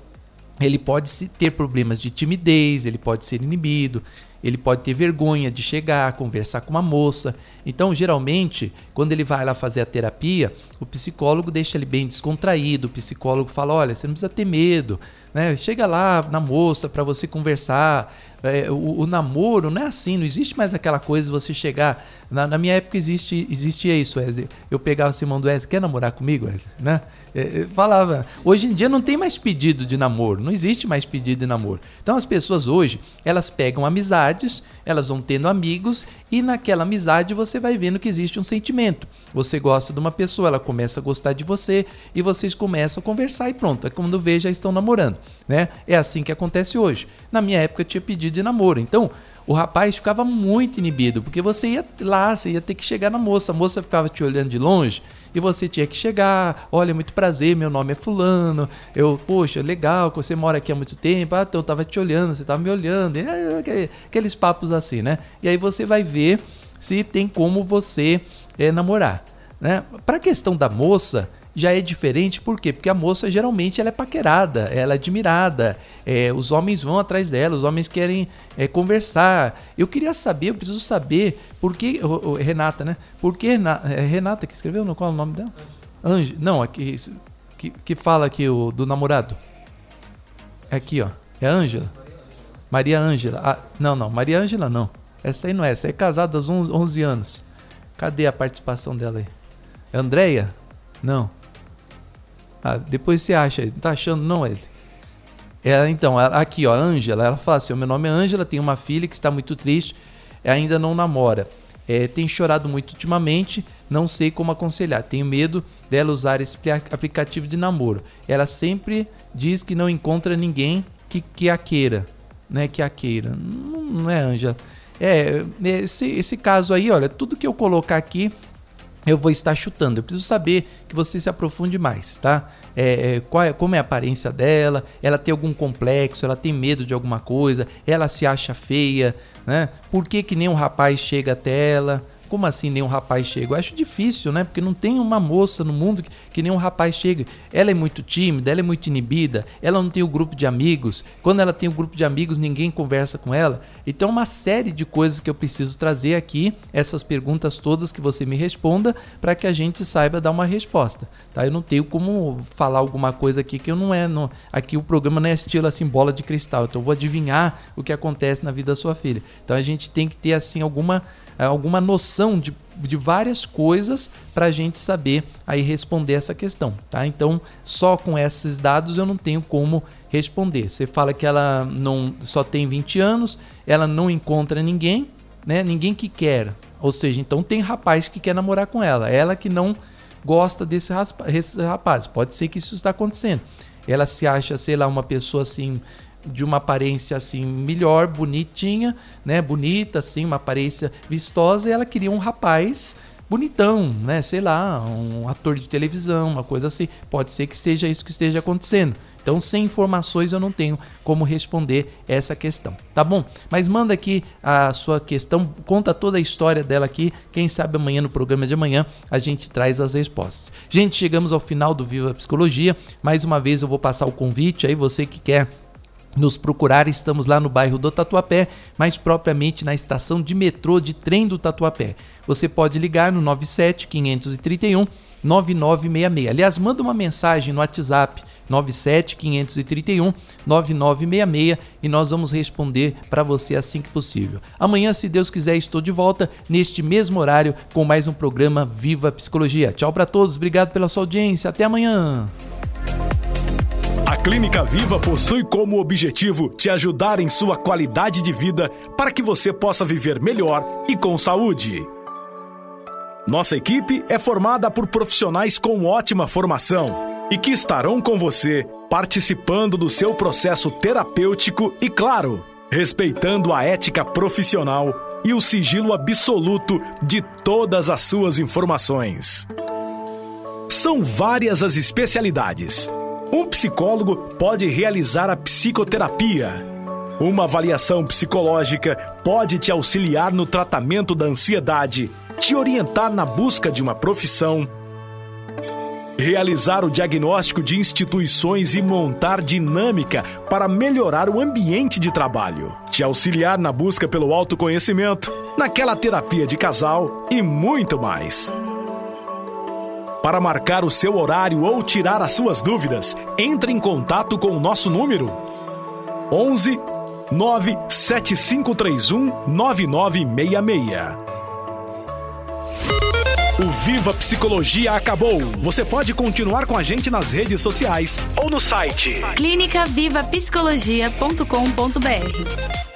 ele pode ter problemas de timidez, ele pode ser inibido, ele pode ter vergonha de chegar, conversar com uma moça. Então, geralmente, quando ele vai lá fazer a terapia, o psicólogo deixa ele bem descontraído. O psicólogo fala: olha, você não precisa ter medo, né? Chega lá na moça para você conversar. É, o, o, namoro não é assim, não existe mais aquela coisa de você chegar. Na, na minha época existe, existia isso, Wesley. Eu pegava a Simão do Wesley, quer namorar comigo, Wesley? Né? É, é, falava. Hoje em dia não tem mais pedido de namoro, não existe mais pedido de namoro. Então as pessoas hoje, elas pegam amizades, elas vão tendo amigos e naquela amizade você vai vendo que existe um sentimento. Você gosta de uma pessoa, ela começa a gostar de você e vocês começam a conversar e pronto. É quando vê já estão namorando, né? É assim que acontece hoje. Na minha época tinha pedido de namoro. Então, o rapaz ficava muito inibido, porque você ia lá, você ia ter que chegar na moça, a moça ficava te olhando de longe e você tinha que chegar, olha, muito prazer, meu nome é fulano, eu, poxa, legal, que você mora aqui há muito tempo, ah, então eu tava te olhando, você tava me olhando, é, aqueles papos assim, né? E aí você vai ver se tem como você é, namorar, né? Para a questão da moça, já é diferente, por quê? Porque a moça geralmente ela é paquerada, ela é admirada, é, os homens vão atrás dela, os homens querem é, conversar. Eu queria saber, eu preciso saber, por que, Renata, né? Por que é Renata que escreveu, qual é o nome dela? Anjo. Não, aqui, que, que fala aqui o, do namorado. É aqui, ó, é Ângela. Maria Ângela. Ah, não, não, Maria Ângela não. Essa aí não é, essa é casada há 11, 11 anos. Cadê a participação dela aí? É Andréia? Não. Ah, depois você acha, tá achando? Não, Wesley. Ela, então, ela, aqui, ó, Ângela, ela fala assim: meu nome é Ângela, tenho uma filha que está muito triste, ainda não namora. É, tem chorado muito ultimamente, não sei como aconselhar. Tenho medo dela usar esse aplicativo de namoro. Ela sempre diz que não encontra ninguém que, que a queira. Né, que a queira. Não, não é, Ângela. É, esse, esse caso aí, olha, tudo que eu colocar aqui eu vou estar chutando. Eu preciso saber que você se aprofunde mais, tá? É, é, qual é, como é a aparência dela? Ela tem algum complexo? Ela tem medo de alguma coisa? Ela se acha feia? Né? Por que, que nenhum rapaz chega até ela? Como assim nenhum rapaz chega? Eu acho difícil, né? Porque não tem uma moça no mundo que, que nenhum rapaz chega. Ela é muito tímida, ela é muito inibida, ela não tem o um grupo de amigos. Quando ela tem o um grupo de amigos, ninguém conversa com ela. Então, uma série de coisas que eu preciso trazer aqui, essas perguntas todas que você me responda, para que a gente saiba dar uma resposta. Tá? Eu não tenho como falar alguma coisa aqui que eu não é. Aqui o programa não é estilo assim, bola de cristal. Então, eu vou adivinhar o que acontece na vida da sua filha. Então, a gente tem que ter assim alguma alguma noção de, de várias coisas para a gente saber aí responder essa questão, tá? Então, só com esses dados eu não tenho como responder. Você fala que ela não só tem 20 anos, ela não encontra ninguém, né? Ninguém que quer. Ou seja, então tem rapaz que quer namorar com ela, ela que não gosta desse rapaz. Pode ser que isso está acontecendo. Ela se acha, sei lá, uma pessoa assim de uma aparência assim melhor, bonitinha, né? Bonita assim, uma aparência vistosa, e ela queria um rapaz bonitão, né? Sei lá, um ator de televisão, uma coisa assim. Pode ser que seja isso que esteja acontecendo. Então, sem informações eu não tenho como responder essa questão, tá bom? Mas manda aqui a sua questão, conta toda a história dela aqui. Quem sabe amanhã no programa de amanhã a gente traz as respostas. Gente, chegamos ao final do Viva Psicologia. Mais uma vez eu vou passar o convite aí você que quer nos procurar, estamos lá no bairro do Tatuapé, mais propriamente na estação de metrô de trem do Tatuapé. Você pode ligar no 97 531 9966. Aliás, manda uma mensagem no WhatsApp 97 531 9966 e nós vamos responder para você assim que possível. Amanhã, se Deus quiser, estou de volta neste mesmo horário com mais um programa Viva Psicologia. Tchau para todos, obrigado pela sua audiência. Até amanhã. Clínica Viva possui como objetivo te ajudar em sua qualidade de vida para que você possa viver melhor e com saúde. Nossa equipe é formada por profissionais com ótima formação e que estarão com você participando do seu processo terapêutico e, claro, respeitando a ética profissional e o sigilo absoluto de todas as suas informações. São várias as especialidades um psicólogo pode realizar a psicoterapia. Uma avaliação psicológica pode te auxiliar no tratamento da ansiedade, te orientar na busca de uma profissão, realizar o diagnóstico de instituições e montar dinâmica para melhorar o ambiente de trabalho, te auxiliar na busca pelo autoconhecimento, naquela terapia de casal e muito mais. Para marcar o seu horário ou tirar as suas dúvidas, entre em contato com o nosso número 11 97531 9966. O Viva Psicologia acabou. Você pode continuar com a gente nas redes sociais ou no site clinicavivapsicologia.com.br.